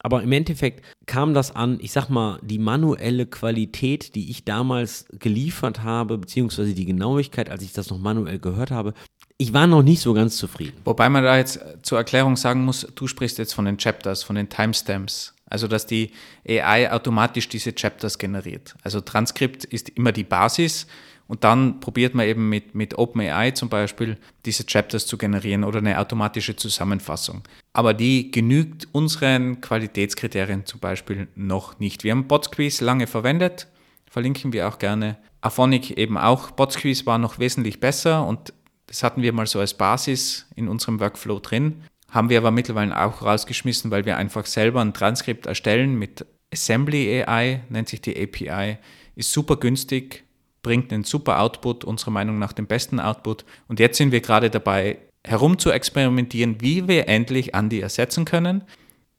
Aber im Endeffekt kam das an, ich sag mal, die manuelle Qualität, die ich damals geliefert habe, beziehungsweise die Genauigkeit, als ich das noch manuell gehört habe, ich war noch nicht so ganz zufrieden. Wobei man da jetzt zur Erklärung sagen muss, du sprichst jetzt von den Chapters, von den Timestamps. Also, dass die AI automatisch diese Chapters generiert. Also, Transkript ist immer die Basis und dann probiert man eben mit, mit OpenAI zum Beispiel diese Chapters zu generieren oder eine automatische Zusammenfassung. Aber die genügt unseren Qualitätskriterien zum Beispiel noch nicht. Wir haben BotSqueeze lange verwendet, verlinken wir auch gerne. Aphonic eben auch. BotSqueeze war noch wesentlich besser und das hatten wir mal so als Basis in unserem Workflow drin. Haben wir aber mittlerweile auch rausgeschmissen, weil wir einfach selber ein Transkript erstellen mit Assembly AI, nennt sich die API, ist super günstig, bringt einen super Output, unserer Meinung nach den besten Output. Und jetzt sind wir gerade dabei, herum zu experimentieren, wie wir endlich Andy ersetzen können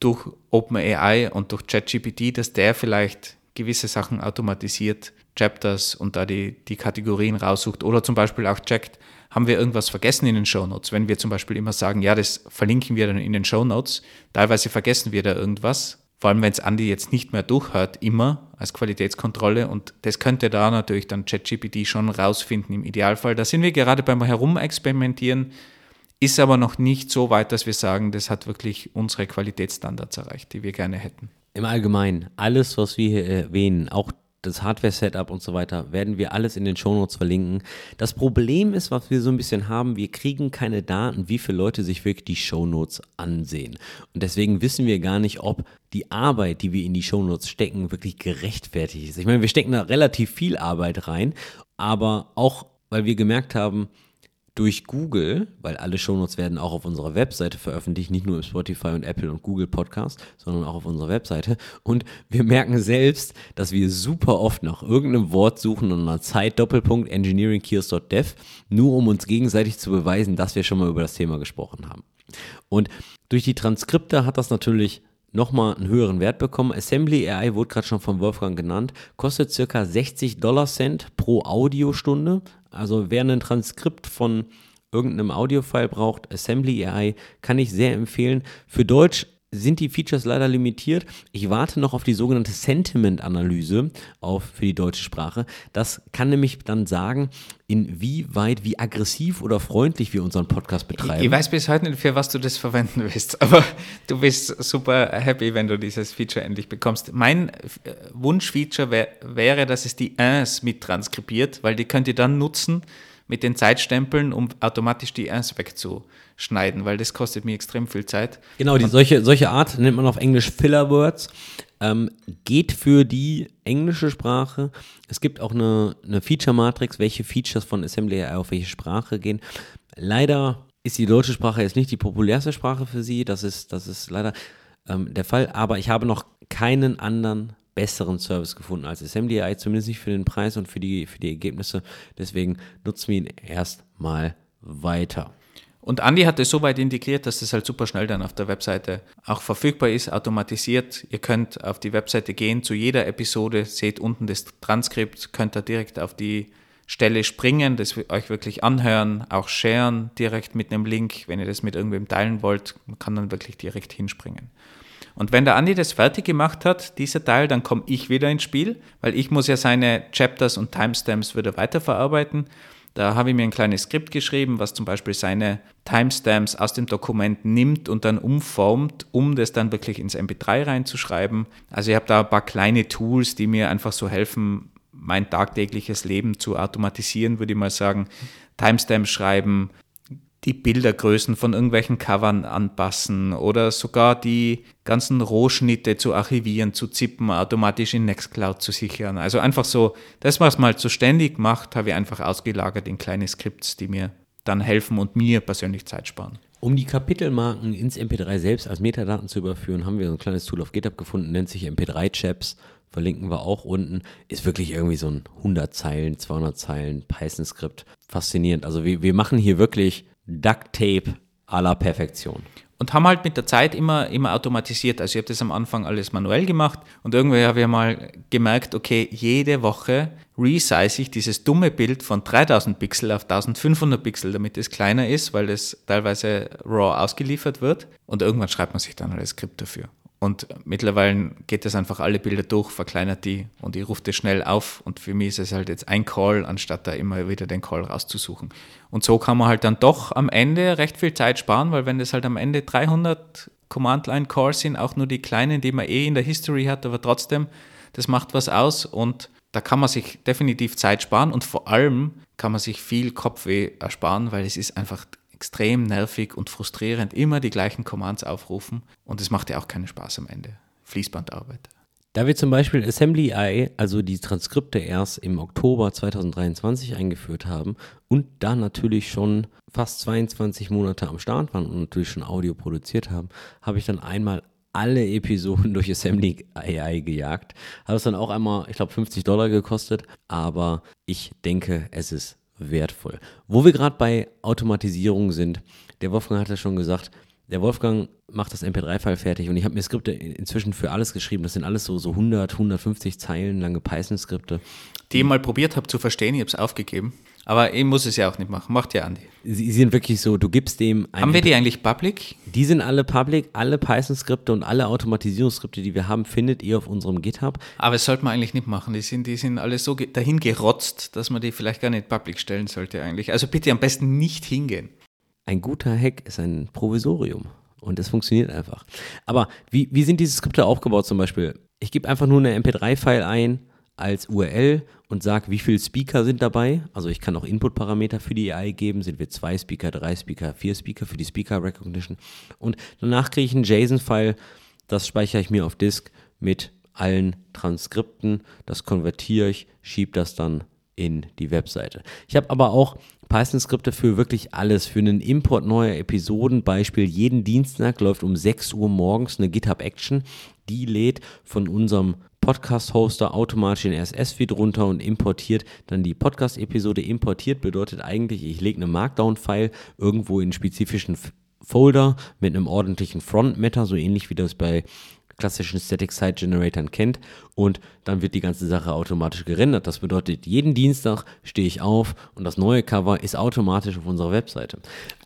durch OpenAI und durch ChatGPT, dass der vielleicht gewisse Sachen automatisiert, Chapters und da die, die Kategorien raussucht oder zum Beispiel auch checkt, haben wir irgendwas vergessen in den Show Notes? Wenn wir zum Beispiel immer sagen, ja, das verlinken wir dann in den Show Notes, teilweise vergessen wir da irgendwas vor allem, wenn es Andi jetzt nicht mehr durchhört, immer als Qualitätskontrolle. Und das könnte da natürlich dann ChatGPT schon rausfinden im Idealfall. Da sind wir gerade beim Herumexperimentieren, ist aber noch nicht so weit, dass wir sagen, das hat wirklich unsere Qualitätsstandards erreicht, die wir gerne hätten. Im Allgemeinen, alles, was wir hier erwähnen, auch das Hardware-Setup und so weiter, werden wir alles in den Shownotes verlinken. Das Problem ist, was wir so ein bisschen haben, wir kriegen keine Daten, wie viele Leute sich wirklich die Shownotes ansehen. Und deswegen wissen wir gar nicht, ob die Arbeit, die wir in die Shownotes stecken, wirklich gerechtfertigt ist. Ich meine, wir stecken da relativ viel Arbeit rein, aber auch, weil wir gemerkt haben, durch Google, weil alle Shownotes werden auch auf unserer Webseite veröffentlicht, nicht nur im Spotify und Apple und Google Podcast, sondern auch auf unserer Webseite. Und wir merken selbst, dass wir super oft nach irgendeinem Wort suchen und einer Zeit Doppelpunkt engineeringkiosk.dev, nur um uns gegenseitig zu beweisen, dass wir schon mal über das Thema gesprochen haben. Und durch die Transkripte hat das natürlich nochmal einen höheren Wert bekommen. Assembly AI wurde gerade schon von Wolfgang genannt, kostet circa 60 Dollar Cent pro Audiostunde. Also wer ein Transkript von irgendeinem Audiofile braucht, Assembly AI, kann ich sehr empfehlen. Für Deutsch sind die Features leider limitiert. Ich warte noch auf die sogenannte Sentiment-Analyse für die deutsche Sprache. Das kann nämlich dann sagen, inwieweit, wie aggressiv oder freundlich wir unseren Podcast betreiben. Ich, ich weiß bis heute nicht, für was du das verwenden willst, aber du bist super happy, wenn du dieses Feature endlich bekommst. Mein äh, Wunschfeature wär, wäre, dass es die Ins mit transkribiert, weil die könnt ihr dann nutzen mit den Zeitstempeln, um automatisch die Ins wegzu schneiden, weil das kostet mir extrem viel Zeit. Genau, die, solche, solche Art nennt man auf Englisch Filler Words. Ähm, geht für die englische Sprache. Es gibt auch eine, eine Feature-Matrix, welche Features von Assembly auf welche Sprache gehen. Leider ist die deutsche Sprache jetzt nicht die populärste Sprache für Sie. Das ist, das ist leider ähm, der Fall. Aber ich habe noch keinen anderen besseren Service gefunden als SMDI, zumindest nicht für den Preis und für die, für die Ergebnisse. Deswegen nutzen wir ihn erstmal weiter. Und Andy hat es so weit integriert, dass es halt super schnell dann auf der Webseite auch verfügbar ist, automatisiert. Ihr könnt auf die Webseite gehen, zu jeder Episode, seht unten das Transkript, könnt da direkt auf die Stelle springen, das euch wirklich anhören, auch sharen direkt mit einem Link, wenn ihr das mit irgendwem teilen wollt, man kann dann wirklich direkt hinspringen. Und wenn der Andi das fertig gemacht hat, dieser Teil, dann komme ich wieder ins Spiel, weil ich muss ja seine Chapters und Timestamps wieder weiterverarbeiten. Da habe ich mir ein kleines Skript geschrieben, was zum Beispiel seine Timestamps aus dem Dokument nimmt und dann umformt, um das dann wirklich ins MP3 reinzuschreiben. Also ich habe da ein paar kleine Tools, die mir einfach so helfen, mein tagtägliches Leben zu automatisieren, würde ich mal sagen. Timestamps schreiben, die Bildergrößen von irgendwelchen Covern anpassen oder sogar die ganzen Rohschnitte zu archivieren, zu zippen, automatisch in Nextcloud zu sichern. Also einfach so, das, was man halt so ständig macht, habe ich einfach ausgelagert in kleine Skripts, die mir dann helfen und mir persönlich Zeit sparen. Um die Kapitelmarken ins MP3 selbst als Metadaten zu überführen, haben wir so ein kleines Tool auf GitHub gefunden, nennt sich MP3-Chaps. Verlinken wir auch unten. Ist wirklich irgendwie so ein 100 Zeilen, 200 Zeilen Python-Skript. Faszinierend. Also wir, wir machen hier wirklich Duct Tape à la Perfektion. Und haben halt mit der Zeit immer, immer automatisiert. Also ich habe das am Anfang alles manuell gemacht und irgendwie habe ich mal gemerkt, okay, jede Woche resize ich dieses dumme Bild von 3000 Pixel auf 1500 Pixel, damit es kleiner ist, weil es teilweise raw ausgeliefert wird. Und irgendwann schreibt man sich dann ein Skript dafür. Und mittlerweile geht das einfach alle Bilder durch, verkleinert die und ich rufe das schnell auf. Und für mich ist es halt jetzt ein Call, anstatt da immer wieder den Call rauszusuchen. Und so kann man halt dann doch am Ende recht viel Zeit sparen, weil wenn das halt am Ende 300 Command-Line-Calls sind, auch nur die kleinen, die man eh in der History hat, aber trotzdem, das macht was aus und da kann man sich definitiv Zeit sparen und vor allem kann man sich viel Kopfweh ersparen, weil es ist einfach extrem nervig und frustrierend, immer die gleichen Commands aufrufen und es macht ja auch keinen Spaß am Ende. Fließbandarbeit. Da wir zum Beispiel Assembly.ai, also die Transkripte erst im Oktober 2023 eingeführt haben und da natürlich schon fast 22 Monate am Start waren und natürlich schon Audio produziert haben, habe ich dann einmal alle Episoden durch Assembly AI gejagt. Hat es dann auch einmal, ich glaube, 50 Dollar gekostet, aber ich denke, es ist wertvoll. Wo wir gerade bei Automatisierung sind, der Wolfgang hat ja schon gesagt, der Wolfgang macht das MP3-File fertig und ich habe mir Skripte inzwischen für alles geschrieben. Das sind alles so, so 100, 150 Zeilen lange Python-Skripte. Die ich mal probiert habe zu verstehen, ich habe es aufgegeben. Aber ich muss es ja auch nicht machen. Macht ja Andi. Sie, sie sind wirklich so, du gibst dem. Haben wir die eigentlich public? Die sind alle public. Alle Python-Skripte und alle Automatisierungsskripte, die wir haben, findet ihr auf unserem GitHub. Aber das sollte man eigentlich nicht machen. Die sind, die sind alle so dahin gerotzt, dass man die vielleicht gar nicht public stellen sollte eigentlich. Also bitte am besten nicht hingehen. Ein guter Hack ist ein Provisorium. Und es funktioniert einfach. Aber wie, wie sind diese Skripte aufgebaut zum Beispiel? Ich gebe einfach nur eine MP3-File ein als URL und sage, wie viele Speaker sind dabei. Also ich kann auch Input-Parameter für die AI geben. Sind wir zwei Speaker, drei Speaker, vier Speaker für die Speaker Recognition. Und danach kriege ich einen JSON-File, das speichere ich mir auf Disk mit allen Transkripten. Das konvertiere ich, schiebe das dann in die Webseite. Ich habe aber auch Python-Skripte für wirklich alles. Für einen Import neuer Episoden, Beispiel jeden Dienstag läuft um 6 Uhr morgens eine GitHub-Action. Die lädt von unserem Podcast-Hoster automatisch den RSS-Feed runter und importiert dann die Podcast-Episode. Importiert bedeutet eigentlich, ich lege eine Markdown-File irgendwo in einen spezifischen Folder mit einem ordentlichen Front-Matter, so ähnlich wie das bei klassischen Static Site Generatoren kennt und dann wird die ganze Sache automatisch gerendert. Das bedeutet, jeden Dienstag stehe ich auf und das neue Cover ist automatisch auf unserer Webseite.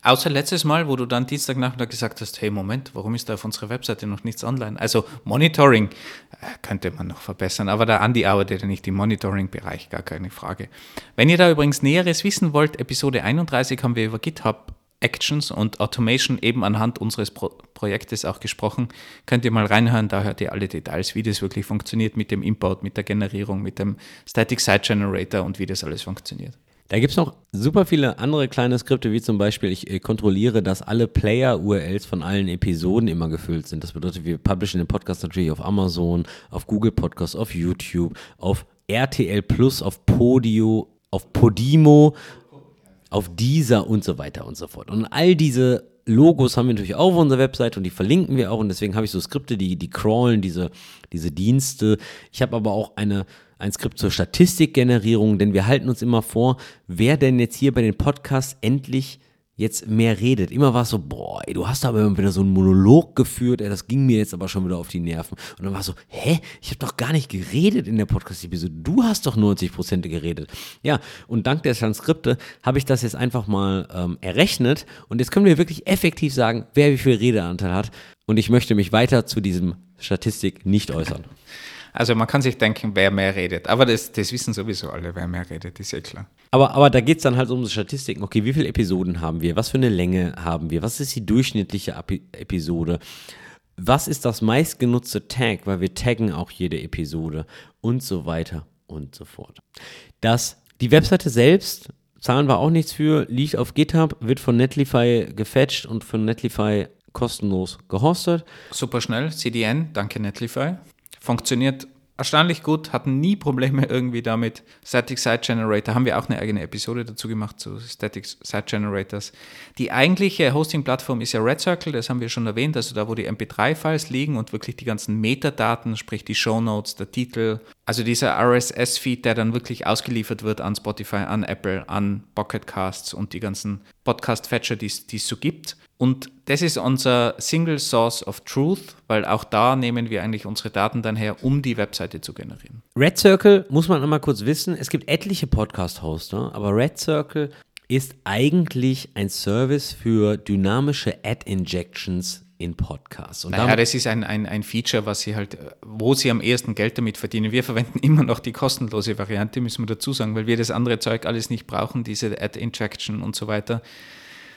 Außer letztes Mal, wo du dann Dienstagnachmittag gesagt hast, hey Moment, warum ist da auf unserer Webseite noch nichts online? Also Monitoring äh, könnte man noch verbessern, aber der Andi arbeitet ja nicht im Monitoring-Bereich, gar keine Frage. Wenn ihr da übrigens Näheres wissen wollt, Episode 31 haben wir über GitHub Actions und Automation eben anhand unseres Pro Projektes auch gesprochen. Könnt ihr mal reinhören, da hört ihr alle Details, wie das wirklich funktioniert mit dem Import, mit der Generierung, mit dem Static Site Generator und wie das alles funktioniert. Da gibt es noch super viele andere kleine Skripte, wie zum Beispiel, ich äh, kontrolliere, dass alle Player-URLs von allen Episoden immer gefüllt sind. Das bedeutet, wir publishen den Podcast natürlich auf Amazon, auf Google Podcasts, auf YouTube, auf RTL Plus, auf Podio, auf Podimo auf dieser und so weiter und so fort. Und all diese Logos haben wir natürlich auch auf unserer Website und die verlinken wir auch und deswegen habe ich so Skripte, die, die crawlen diese, diese Dienste. Ich habe aber auch eine, ein Skript zur Statistikgenerierung, denn wir halten uns immer vor, wer denn jetzt hier bei den Podcasts endlich jetzt mehr redet. Immer war es so, boah, ey, du hast aber immer wieder so einen Monolog geführt, ey, das ging mir jetzt aber schon wieder auf die Nerven. Und dann war es so, hä, ich habe doch gar nicht geredet in der Podcast-Episode, du hast doch 90 Prozent geredet. Ja, und dank der Transkripte habe ich das jetzt einfach mal ähm, errechnet und jetzt können wir wirklich effektiv sagen, wer wie viel Redeanteil hat. Und ich möchte mich weiter zu diesem Statistik nicht äußern. Also man kann sich denken, wer mehr redet. Aber das, das wissen sowieso alle, wer mehr redet, ist ja klar. Aber, aber da geht es dann halt um die Statistiken. Okay, wie viele Episoden haben wir? Was für eine Länge haben wir? Was ist die durchschnittliche Episode? Was ist das meistgenutzte Tag? Weil wir taggen auch jede Episode und so weiter und so fort. Das, die Webseite selbst, zahlen wir auch nichts für, liegt auf GitHub, wird von Netlify gefetcht und von Netlify kostenlos gehostet. Super schnell, CDN, danke Netlify funktioniert erstaunlich gut, hatten nie Probleme irgendwie damit. Static Site Generator haben wir auch eine eigene Episode dazu gemacht zu Static Site Generators. Die eigentliche Hosting-Plattform ist ja Red Circle, das haben wir schon erwähnt, also da, wo die MP3-Files liegen und wirklich die ganzen Metadaten, sprich die Show Notes, der Titel, also dieser RSS-Feed, der dann wirklich ausgeliefert wird an Spotify, an Apple, an Pocket Casts und die ganzen Podcast-Fetcher, die es so gibt. Und das ist unser Single Source of Truth, weil auch da nehmen wir eigentlich unsere Daten dann her, um die Webseite zu generieren. Red Circle muss man einmal kurz wissen, es gibt etliche Podcast-Hoster, aber Red Circle ist eigentlich ein Service für dynamische Ad-Injections in Podcasts. Und naja, das ist ein, ein, ein Feature, was sie halt, wo sie am ehesten Geld damit verdienen. Wir verwenden immer noch die kostenlose Variante, müssen wir dazu sagen, weil wir das andere Zeug alles nicht brauchen, diese Ad-Injection und so weiter.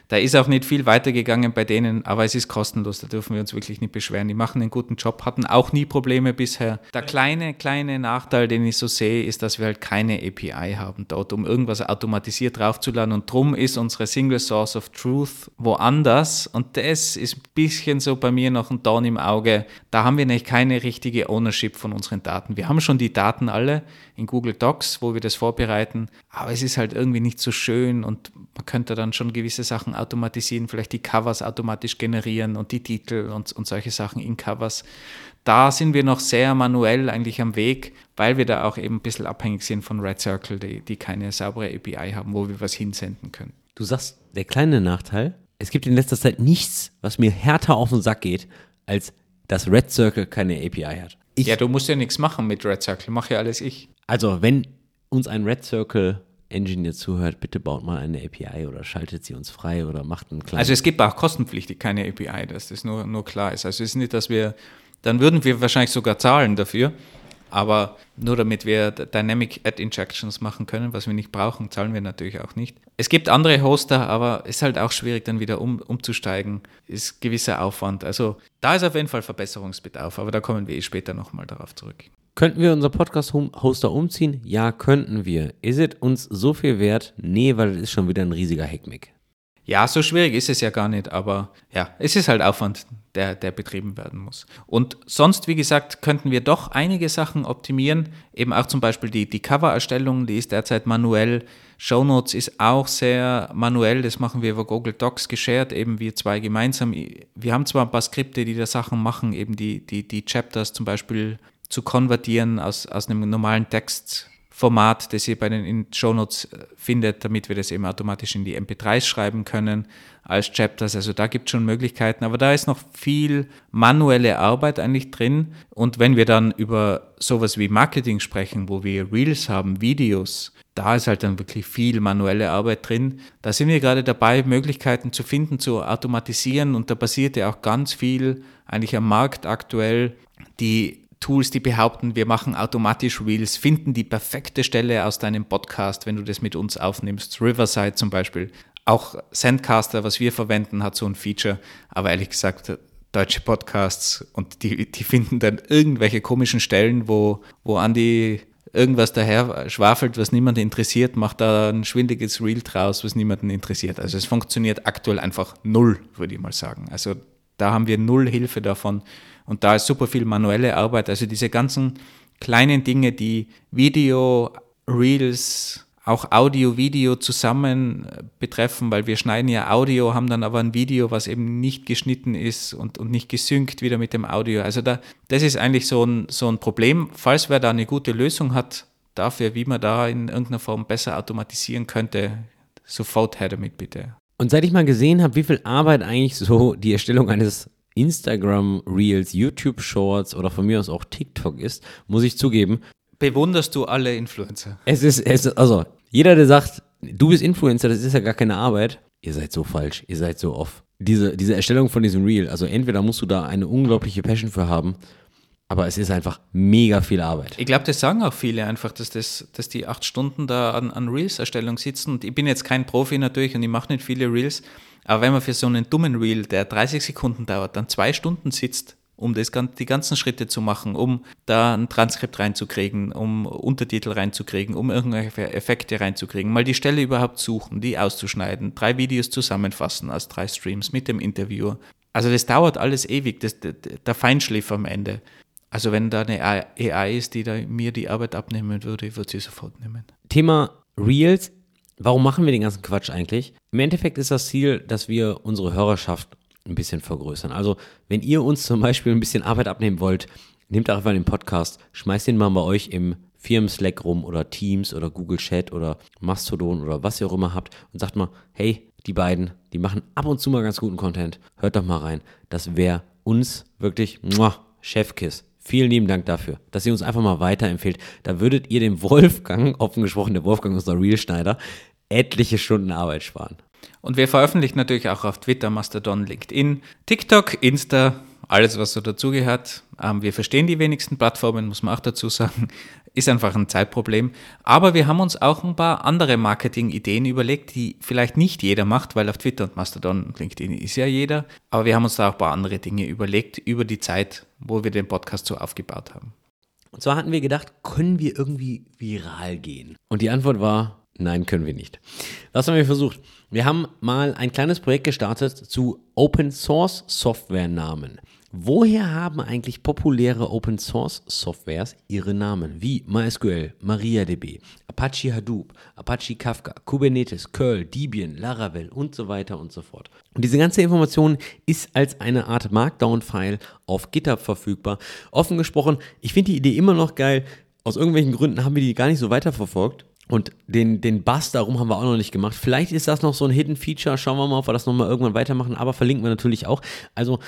Da ist auch nicht viel weitergegangen bei denen, aber es ist kostenlos, da dürfen wir uns wirklich nicht beschweren. Die machen einen guten Job, hatten auch nie Probleme bisher. Der kleine, kleine Nachteil, den ich so sehe, ist, dass wir halt keine API haben dort, um irgendwas automatisiert draufzuladen. Und drum ist unsere Single Source of Truth woanders. Und das ist ein bisschen so bei mir noch ein Dorn im Auge. Da haben wir nämlich keine richtige Ownership von unseren Daten. Wir haben schon die Daten alle in Google Docs, wo wir das vorbereiten, aber es ist halt irgendwie nicht so schön und man könnte dann schon gewisse Sachen automatisieren, vielleicht die Covers automatisch generieren und die Titel und, und solche Sachen in Covers. Da sind wir noch sehr manuell eigentlich am Weg, weil wir da auch eben ein bisschen abhängig sind von Red Circle, die, die keine saubere API haben, wo wir was hinsenden können. Du sagst, der kleine Nachteil, es gibt in letzter Zeit nichts, was mir härter auf den Sack geht, als dass Red Circle keine API hat. Ich, ja, du musst ja nichts machen mit Red Circle, mach ja alles ich. Also, wenn uns ein Red Circle Engineer zuhört, bitte baut mal eine API oder schaltet sie uns frei oder macht einen kleinen. Also es gibt auch kostenpflichtig keine API, dass das nur, nur klar ist. Also es ist nicht, dass wir, dann würden wir wahrscheinlich sogar zahlen dafür, aber nur damit wir Dynamic Ad Injections machen können, was wir nicht brauchen, zahlen wir natürlich auch nicht. Es gibt andere Hoster, aber es ist halt auch schwierig, dann wieder um, umzusteigen. Ist gewisser Aufwand. Also da ist auf jeden Fall Verbesserungsbedarf, aber da kommen wir eh später nochmal darauf zurück. Könnten wir unser Podcast-Hoster umziehen? Ja, könnten wir. Ist es uns so viel wert? Nee, weil es ist schon wieder ein riesiger Heckmeck. Ja, so schwierig ist es ja gar nicht, aber ja, es ist halt Aufwand, der, der betrieben werden muss. Und sonst, wie gesagt, könnten wir doch einige Sachen optimieren. Eben auch zum Beispiel die, die Cover-Erstellung, die ist derzeit manuell. Shownotes ist auch sehr manuell, das machen wir über Google Docs geshared, eben wir zwei gemeinsam. Wir haben zwar ein paar Skripte, die da Sachen machen, eben die, die, die Chapters zum Beispiel zu konvertieren aus, aus einem normalen Text Format, das ihr bei den Show Notes äh, findet, damit wir das eben automatisch in die MP3s schreiben können als Chapters. Also da gibt es schon Möglichkeiten, aber da ist noch viel manuelle Arbeit eigentlich drin. Und wenn wir dann über sowas wie Marketing sprechen, wo wir Reels haben, Videos, da ist halt dann wirklich viel manuelle Arbeit drin. Da sind wir gerade dabei, Möglichkeiten zu finden, zu automatisieren und da passiert ja auch ganz viel eigentlich am Markt aktuell, die Tools, die behaupten, wir machen automatisch Reels, finden die perfekte Stelle aus deinem Podcast, wenn du das mit uns aufnimmst. Riverside zum Beispiel. Auch Sendcaster, was wir verwenden, hat so ein Feature. Aber ehrlich gesagt, deutsche Podcasts und die, die finden dann irgendwelche komischen Stellen, wo, wo Andi irgendwas daher schwafelt, was niemanden interessiert, macht da ein schwindiges Reel draus, was niemanden interessiert. Also es funktioniert aktuell einfach null, würde ich mal sagen. Also da haben wir null Hilfe davon. Und da ist super viel manuelle Arbeit. Also diese ganzen kleinen Dinge, die Video, Reels, auch Audio, Video zusammen äh, betreffen, weil wir schneiden ja Audio, haben dann aber ein Video, was eben nicht geschnitten ist und, und nicht gesynkt wieder mit dem Audio. Also da, das ist eigentlich so ein, so ein Problem. Falls wer da eine gute Lösung hat dafür, wie man da in irgendeiner Form besser automatisieren könnte, sofort her damit bitte. Und seit ich mal gesehen habe, wie viel Arbeit eigentlich so die Erstellung eines Instagram Reels, YouTube Shorts oder von mir aus auch TikTok ist, muss ich zugeben. Bewunderst du alle Influencer? Es ist, es ist, also jeder, der sagt, du bist Influencer, das ist ja gar keine Arbeit, ihr seid so falsch, ihr seid so off. Diese, diese Erstellung von diesem Reel, also entweder musst du da eine unglaubliche Passion für haben, aber es ist einfach mega viel Arbeit. Ich glaube, das sagen auch viele einfach, dass, das, dass die acht Stunden da an, an Reels-Erstellung sitzen. Und ich bin jetzt kein Profi natürlich und ich mache nicht viele Reels. Aber wenn man für so einen dummen Reel, der 30 Sekunden dauert, dann zwei Stunden sitzt, um das, die ganzen Schritte zu machen, um da ein Transkript reinzukriegen, um Untertitel reinzukriegen, um irgendwelche Effekte reinzukriegen, mal die Stelle überhaupt suchen, die auszuschneiden, drei Videos zusammenfassen als drei Streams mit dem Interviewer. Also das dauert alles ewig, das, der Feinschliff am Ende. Also wenn da eine AI ist, die mir die Arbeit abnehmen würde, würde sie sofort nehmen. Thema Reels. Warum machen wir den ganzen Quatsch eigentlich? Im Endeffekt ist das Ziel, dass wir unsere Hörerschaft ein bisschen vergrößern. Also wenn ihr uns zum Beispiel ein bisschen Arbeit abnehmen wollt, nehmt einfach den Podcast, schmeißt den mal bei euch im Firmen-Slack rum oder Teams oder Google Chat oder Mastodon oder was ihr auch immer habt und sagt mal, hey, die beiden, die machen ab und zu mal ganz guten Content. Hört doch mal rein. Das wäre uns wirklich muah, Chefkiss. Vielen lieben Dank dafür, dass ihr uns einfach mal weiterempfehlt. Da würdet ihr dem Wolfgang, offen gesprochen, der Wolfgang ist der Real Schneider, etliche Stunden Arbeit sparen. Und wir veröffentlichen natürlich auch auf Twitter, Mastodon, LinkedIn, TikTok, Insta, alles, was so dazugehört. Ähm, wir verstehen die wenigsten Plattformen, muss man auch dazu sagen. Ist einfach ein Zeitproblem. Aber wir haben uns auch ein paar andere Marketing-Ideen überlegt, die vielleicht nicht jeder macht, weil auf Twitter und Mastodon und LinkedIn ist ja jeder. Aber wir haben uns da auch ein paar andere Dinge überlegt über die Zeit, wo wir den Podcast so aufgebaut haben. Und zwar hatten wir gedacht, können wir irgendwie viral gehen? Und die Antwort war, nein, können wir nicht. Was haben wir versucht? Wir haben mal ein kleines Projekt gestartet zu Open Source Software Namen. Woher haben eigentlich populäre Open Source Softwares ihre Namen? Wie MySQL, MariaDB, Apache Hadoop, Apache Kafka, Kubernetes, Curl, Debian, Laravel und so weiter und so fort. Und diese ganze Information ist als eine Art Markdown-File auf GitHub verfügbar. Offen gesprochen, ich finde die Idee immer noch geil. Aus irgendwelchen Gründen haben wir die gar nicht so weiterverfolgt. Und den, den Bass darum haben wir auch noch nicht gemacht. Vielleicht ist das noch so ein Hidden Feature. Schauen wir mal, ob wir das nochmal irgendwann weitermachen. Aber verlinken wir natürlich auch. Also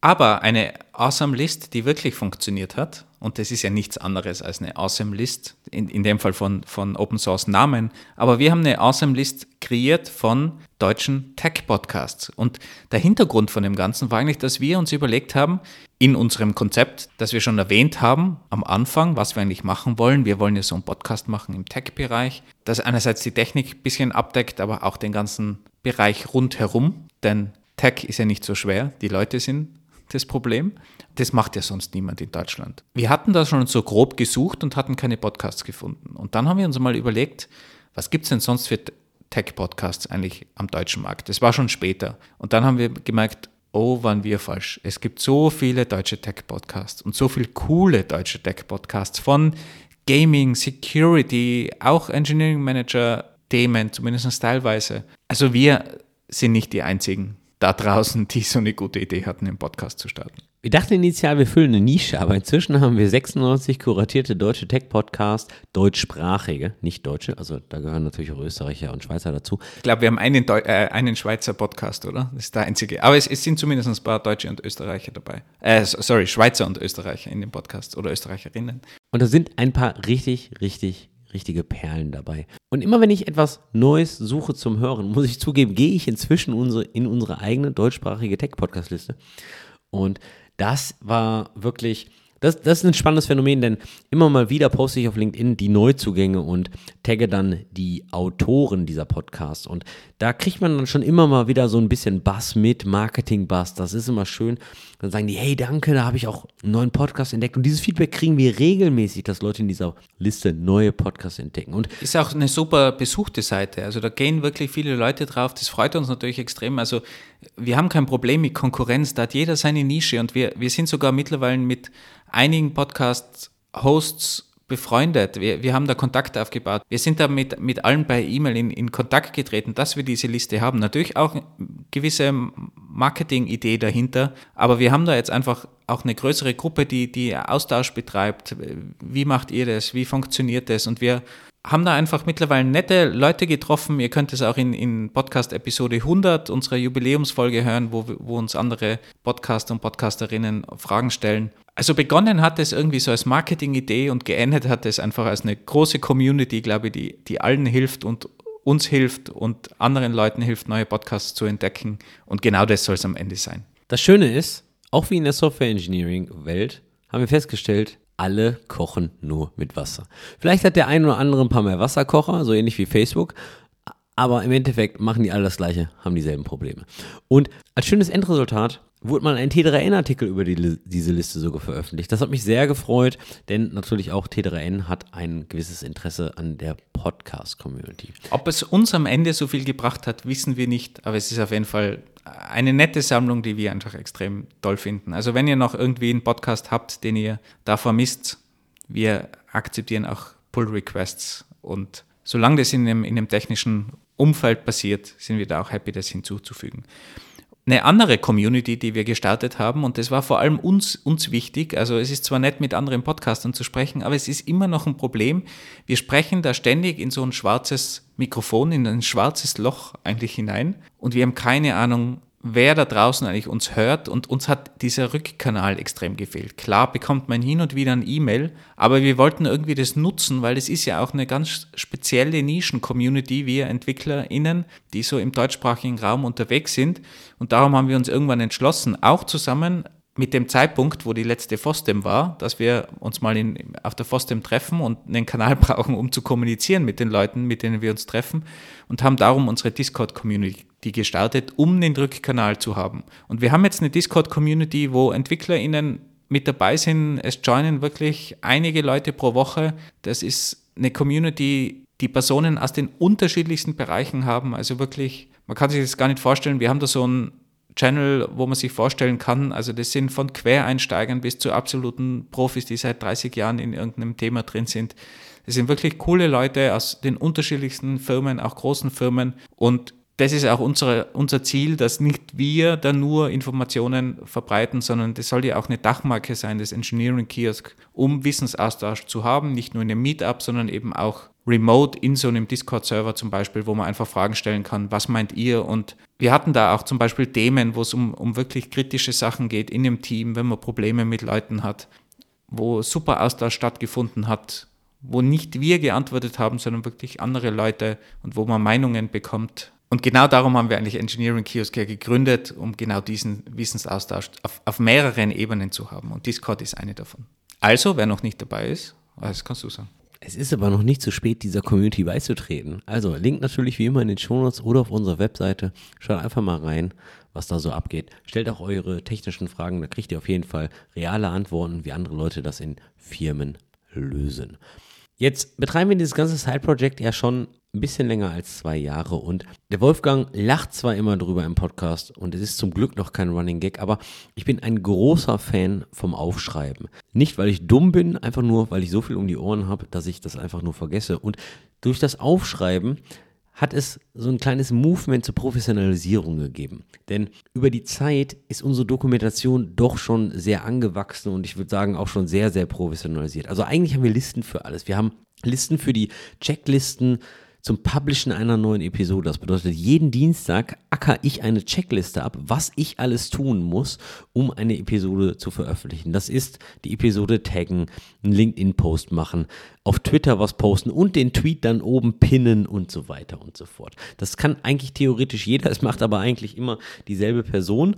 aber eine Awesome List, die wirklich funktioniert hat, und das ist ja nichts anderes als eine Awesome List, in, in dem Fall von, von Open Source Namen, aber wir haben eine Awesome List kreiert von deutschen Tech-Podcasts. Und der Hintergrund von dem Ganzen war eigentlich, dass wir uns überlegt haben, in unserem Konzept, das wir schon erwähnt haben am Anfang, was wir eigentlich machen wollen. Wir wollen ja so einen Podcast machen im Tech-Bereich, das einerseits die Technik ein bisschen abdeckt, aber auch den ganzen Bereich rundherum. Denn Tech ist ja nicht so schwer, die Leute sind das Problem. Das macht ja sonst niemand in Deutschland. Wir hatten da schon so grob gesucht und hatten keine Podcasts gefunden. Und dann haben wir uns mal überlegt, was gibt es denn sonst für Tech-Podcasts eigentlich am deutschen Markt? Das war schon später. Und dann haben wir gemerkt, oh, waren wir falsch. Es gibt so viele deutsche Tech-Podcasts und so viele coole deutsche Tech-Podcasts von Gaming, Security, auch Engineering Manager Themen, zumindest teilweise. Also wir sind nicht die einzigen da draußen, die so eine gute Idee hatten, einen Podcast zu starten. Wir dachten initial, wir füllen eine Nische, aber inzwischen haben wir 96 kuratierte deutsche Tech-Podcasts, deutschsprachige, nicht deutsche, also da gehören natürlich auch Österreicher und Schweizer dazu. Ich glaube, wir haben einen, Deu äh, einen Schweizer Podcast, oder? Das ist der einzige. Aber es, es, sind zumindest ein paar Deutsche und Österreicher dabei. Äh, sorry, Schweizer und Österreicher in dem Podcast oder Österreicherinnen. Und da sind ein paar richtig, richtig richtige Perlen dabei. Und immer wenn ich etwas Neues suche zum Hören, muss ich zugeben, gehe ich inzwischen unsere, in unsere eigene deutschsprachige Tech-Podcast-Liste. Und das war wirklich das, das ist ein spannendes Phänomen, denn immer mal wieder poste ich auf LinkedIn die Neuzugänge und tagge dann die Autoren dieser Podcasts. Und da kriegt man dann schon immer mal wieder so ein bisschen Bass mit, Marketing-Bass. Das ist immer schön. Dann sagen die, hey, danke, da habe ich auch einen neuen Podcast entdeckt. Und dieses Feedback kriegen wir regelmäßig, dass Leute in dieser Liste neue Podcasts entdecken. Und ist auch eine super besuchte Seite. Also da gehen wirklich viele Leute drauf. Das freut uns natürlich extrem. Also wir haben kein Problem mit Konkurrenz. Da hat jeder seine Nische. Und wir, wir sind sogar mittlerweile mit einigen Podcast-Hosts befreundet. Wir, wir haben da Kontakt aufgebaut. Wir sind da mit, mit allen bei E-Mail in, in Kontakt getreten, dass wir diese Liste haben. Natürlich auch gewisse Marketing-Idee dahinter, aber wir haben da jetzt einfach auch eine größere Gruppe, die, die Austausch betreibt. Wie macht ihr das? Wie funktioniert das? Und wir haben da einfach mittlerweile nette Leute getroffen. Ihr könnt es auch in, in Podcast Episode 100, unserer Jubiläumsfolge hören, wo, wo uns andere Podcaster und Podcasterinnen Fragen stellen. Also begonnen hat es irgendwie so als Marketing-Idee und geendet hat es einfach als eine große Community, glaube ich, die, die allen hilft und uns hilft und anderen Leuten hilft, neue Podcasts zu entdecken. Und genau das soll es am Ende sein. Das Schöne ist, auch wie in der Software Engineering Welt, haben wir festgestellt, alle kochen nur mit Wasser. Vielleicht hat der ein oder andere ein paar mehr Wasserkocher, so ähnlich wie Facebook, aber im Endeffekt machen die alle das Gleiche, haben dieselben Probleme. Und als schönes Endresultat wurde mal ein T3N-Artikel über die, diese Liste sogar veröffentlicht. Das hat mich sehr gefreut, denn natürlich auch T3N hat ein gewisses Interesse an der Podcast-Community. Ob es uns am Ende so viel gebracht hat, wissen wir nicht, aber es ist auf jeden Fall eine nette Sammlung, die wir einfach extrem toll finden. Also wenn ihr noch irgendwie einen Podcast habt, den ihr da vermisst, wir akzeptieren auch Pull-Requests und solange das in einem, in einem technischen Umfeld passiert, sind wir da auch happy, das hinzuzufügen eine andere Community, die wir gestartet haben und das war vor allem uns, uns wichtig. Also es ist zwar nett, mit anderen Podcastern zu sprechen, aber es ist immer noch ein Problem. Wir sprechen da ständig in so ein schwarzes Mikrofon, in ein schwarzes Loch eigentlich hinein und wir haben keine Ahnung, wer da draußen eigentlich uns hört und uns hat dieser Rückkanal extrem gefehlt. Klar bekommt man hin und wieder ein E-Mail, aber wir wollten irgendwie das nutzen, weil es ist ja auch eine ganz spezielle Nischen-Community, wir EntwicklerInnen, die so im deutschsprachigen Raum unterwegs sind und darum haben wir uns irgendwann entschlossen, auch zusammen mit dem Zeitpunkt, wo die letzte FOSDEM war, dass wir uns mal in, auf der FOSDEM treffen und einen Kanal brauchen, um zu kommunizieren mit den Leuten, mit denen wir uns treffen und haben darum unsere Discord-Community gestartet, um den Rückkanal zu haben. Und wir haben jetzt eine Discord-Community, wo EntwicklerInnen mit dabei sind. Es joinen wirklich einige Leute pro Woche. Das ist eine Community, die Personen aus den unterschiedlichsten Bereichen haben. Also wirklich, man kann sich das gar nicht vorstellen. Wir haben da so ein Channel, wo man sich vorstellen kann, also das sind von Quereinsteigern bis zu absoluten Profis, die seit 30 Jahren in irgendeinem Thema drin sind. Das sind wirklich coole Leute aus den unterschiedlichsten Firmen, auch großen Firmen. Und das ist auch unsere, unser Ziel, dass nicht wir da nur Informationen verbreiten, sondern das soll ja auch eine Dachmarke sein, das Engineering Kiosk, um Wissensaustausch zu haben, nicht nur in einem Meetup, sondern eben auch remote in so einem Discord-Server zum Beispiel, wo man einfach Fragen stellen kann, was meint ihr? Und wir hatten da auch zum Beispiel Themen, wo es um, um wirklich kritische Sachen geht in dem Team, wenn man Probleme mit Leuten hat, wo super Austausch stattgefunden hat, wo nicht wir geantwortet haben, sondern wirklich andere Leute und wo man Meinungen bekommt. Und genau darum haben wir eigentlich Engineering Kiosk gegründet, um genau diesen Wissensaustausch auf, auf mehreren Ebenen zu haben. Und Discord ist eine davon. Also, wer noch nicht dabei ist, was kannst du sagen? Es ist aber noch nicht zu spät, dieser Community beizutreten. Also, Link natürlich wie immer in den Shownotes oder auf unserer Webseite. Schaut einfach mal rein, was da so abgeht. Stellt auch eure technischen Fragen, da kriegt ihr auf jeden Fall reale Antworten, wie andere Leute das in Firmen lösen. Jetzt betreiben wir dieses ganze Side-Project ja schon ein bisschen länger als zwei Jahre und der Wolfgang lacht zwar immer drüber im Podcast und es ist zum Glück noch kein Running Gag, aber ich bin ein großer Fan vom Aufschreiben. Nicht, weil ich dumm bin, einfach nur, weil ich so viel um die Ohren habe, dass ich das einfach nur vergesse. Und durch das Aufschreiben hat es so ein kleines Movement zur Professionalisierung gegeben. Denn über die Zeit ist unsere Dokumentation doch schon sehr angewachsen und ich würde sagen auch schon sehr, sehr professionalisiert. Also eigentlich haben wir Listen für alles. Wir haben Listen für die Checklisten zum Publishen einer neuen Episode. Das bedeutet, jeden Dienstag acker ich eine Checkliste ab, was ich alles tun muss, um eine Episode zu veröffentlichen. Das ist die Episode taggen, einen LinkedIn-Post machen, auf Twitter was posten und den Tweet dann oben pinnen und so weiter und so fort. Das kann eigentlich theoretisch jeder, es macht aber eigentlich immer dieselbe Person.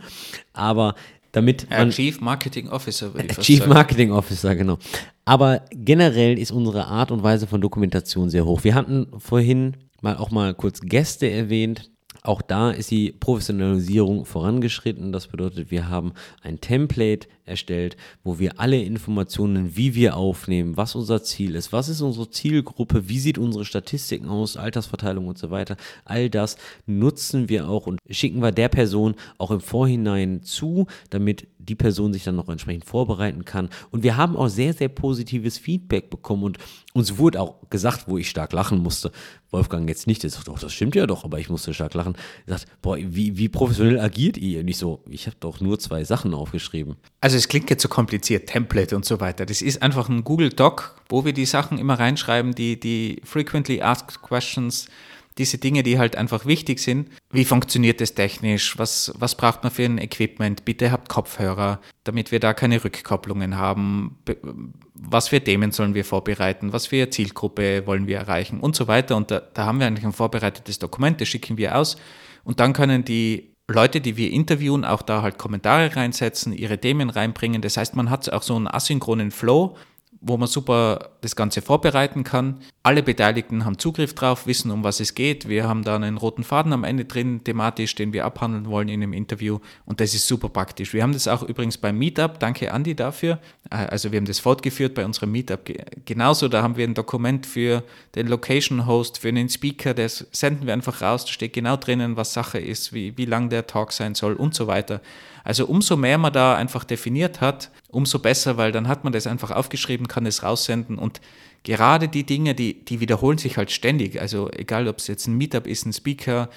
Aber damit man, Chief Marketing Officer. Würde ich Chief sagen. Marketing Officer, genau. Aber generell ist unsere Art und Weise von Dokumentation sehr hoch. Wir hatten vorhin mal auch mal kurz Gäste erwähnt. Auch da ist die Professionalisierung vorangeschritten. Das bedeutet, wir haben ein Template erstellt, wo wir alle Informationen, wie wir aufnehmen, was unser Ziel ist, was ist unsere Zielgruppe, wie sieht unsere Statistiken aus, Altersverteilung und so weiter. All das nutzen wir auch und schicken wir der Person auch im Vorhinein zu, damit die Person sich dann noch entsprechend vorbereiten kann. Und wir haben auch sehr, sehr positives Feedback bekommen und uns wurde auch gesagt, wo ich stark lachen musste. Wolfgang jetzt nicht, jetzt doch, das stimmt ja doch, aber ich musste stark lachen. Sagt, boah, wie, wie professionell agiert ihr? Und ich so, ich habe doch nur zwei Sachen aufgeschrieben. Also es klingt jetzt so kompliziert, Template und so weiter. Das ist einfach ein Google Doc, wo wir die Sachen immer reinschreiben, die, die frequently asked questions, diese Dinge, die halt einfach wichtig sind. Wie funktioniert das technisch? Was, was braucht man für ein Equipment? Bitte habt Kopfhörer, damit wir da keine Rückkopplungen haben. Was für Themen sollen wir vorbereiten? Was für Zielgruppe wollen wir erreichen? Und so weiter. Und da, da haben wir eigentlich ein vorbereitetes Dokument, das schicken wir aus. Und dann können die Leute, die wir interviewen, auch da halt Kommentare reinsetzen, ihre Themen reinbringen. Das heißt, man hat auch so einen asynchronen Flow wo man super das Ganze vorbereiten kann. Alle Beteiligten haben Zugriff drauf, wissen, um was es geht. Wir haben da einen roten Faden am Ende drin, thematisch, den wir abhandeln wollen in einem Interview. Und das ist super praktisch. Wir haben das auch übrigens beim Meetup. Danke, Andi, dafür. Äh, also wir haben das fortgeführt bei unserem Meetup. Genauso, da haben wir ein Dokument für den Location Host, für einen Speaker. Das senden wir einfach raus. Da steht genau drinnen, was Sache ist, wie, wie lang der Talk sein soll und so weiter. Also umso mehr man da einfach definiert hat, umso besser, weil dann hat man das einfach aufgeschrieben, kann es raussenden und gerade die Dinge, die, die wiederholen sich halt ständig. Also egal, ob es jetzt ein Meetup ist, ein Speaker,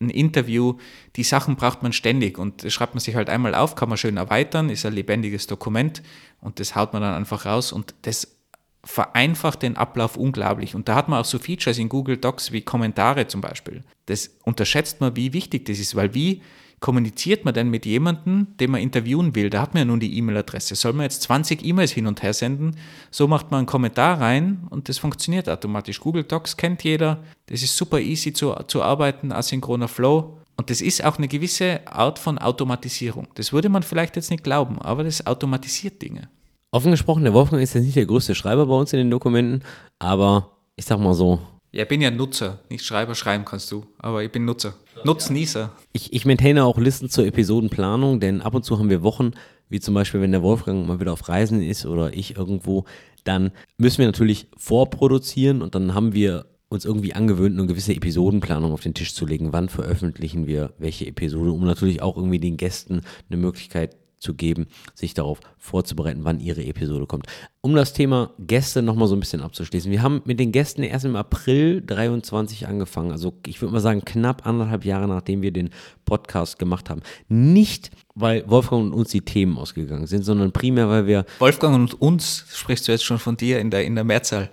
ein Interview, die Sachen braucht man ständig und das schreibt man sich halt einmal auf, kann man schön erweitern, ist ein lebendiges Dokument und das haut man dann einfach raus und das vereinfacht den Ablauf unglaublich. Und da hat man auch so Features in Google Docs wie Kommentare zum Beispiel. Das unterschätzt man, wie wichtig das ist, weil wie kommuniziert man denn mit jemandem, den man interviewen will? Da hat man ja nun die E-Mail-Adresse. Soll man jetzt 20 E-Mails hin und her senden? So macht man einen Kommentar rein und das funktioniert automatisch. Google Docs kennt jeder. Das ist super easy zu, zu arbeiten, asynchroner Flow. Und das ist auch eine gewisse Art von Automatisierung. Das würde man vielleicht jetzt nicht glauben, aber das automatisiert Dinge. Offen gesprochen, der Wolfgang ist jetzt nicht der größte Schreiber bei uns in den Dokumenten, aber ich sag mal so, ja, ich bin ja Nutzer, nicht Schreiber, schreiben kannst du, aber ich bin Nutzer. Nutznießer. Ich, ich maintaine auch Listen zur Episodenplanung, denn ab und zu haben wir Wochen, wie zum Beispiel, wenn der Wolfgang mal wieder auf Reisen ist oder ich irgendwo, dann müssen wir natürlich vorproduzieren und dann haben wir uns irgendwie angewöhnt, eine gewisse Episodenplanung auf den Tisch zu legen. Wann veröffentlichen wir welche Episode, um natürlich auch irgendwie den Gästen eine Möglichkeit zu geben, sich darauf vorzubereiten, wann ihre Episode kommt. Um das Thema Gäste nochmal so ein bisschen abzuschließen. Wir haben mit den Gästen erst im April 23 angefangen. Also ich würde mal sagen, knapp anderthalb Jahre nachdem wir den Podcast gemacht haben. Nicht weil Wolfgang und uns die Themen ausgegangen sind, sondern primär, weil wir. Wolfgang und uns sprichst du jetzt schon von dir in der, in der Mehrzahl.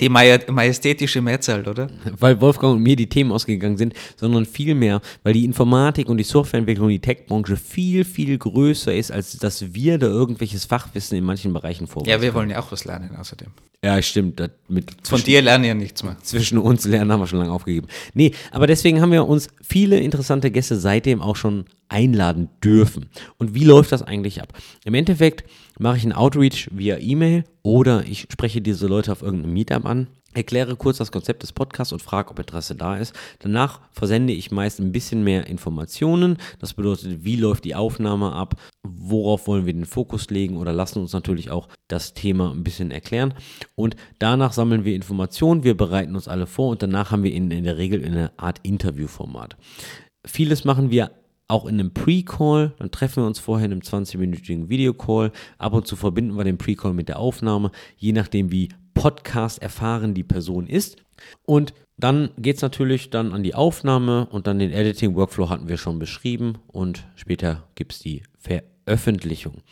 Die majestätische Mehrzahl, oder? Weil Wolfgang und mir die Themen ausgegangen sind, sondern vielmehr, weil die Informatik und die Softwareentwicklung, die Tech-Branche viel, viel größer ist, als dass wir da irgendwelches Fachwissen in manchen Bereichen vorweisen. Ja, wollen ja auch was lernen außerdem. Ja, stimmt. Von dir lernen ja nichts mehr. Zwischen uns lernen haben wir schon lange aufgegeben. Nee, aber deswegen haben wir uns viele interessante Gäste seitdem auch schon einladen dürfen. Und wie läuft das eigentlich ab? Im Endeffekt mache ich einen Outreach via E-Mail oder ich spreche diese Leute auf irgendeinem Meetup an, erkläre kurz das Konzept des Podcasts und frage, ob Interesse da ist. Danach versende ich meist ein bisschen mehr Informationen. Das bedeutet, wie läuft die Aufnahme ab, worauf wollen wir den Fokus legen oder lassen uns natürlich auch das Thema ein bisschen erklären. Und danach sammeln wir Informationen, wir bereiten uns alle vor und danach haben wir in, in der Regel eine Art Interviewformat. Vieles machen wir auch in einem Pre-Call, dann treffen wir uns vorher in einem 20-minütigen Videocall. Ab und zu verbinden wir den Pre-Call mit der Aufnahme, je nachdem, wie Podcast erfahren die Person ist. Und dann geht es natürlich dann an die Aufnahme und dann den Editing-Workflow hatten wir schon beschrieben und später gibt es die Veröffentlichung.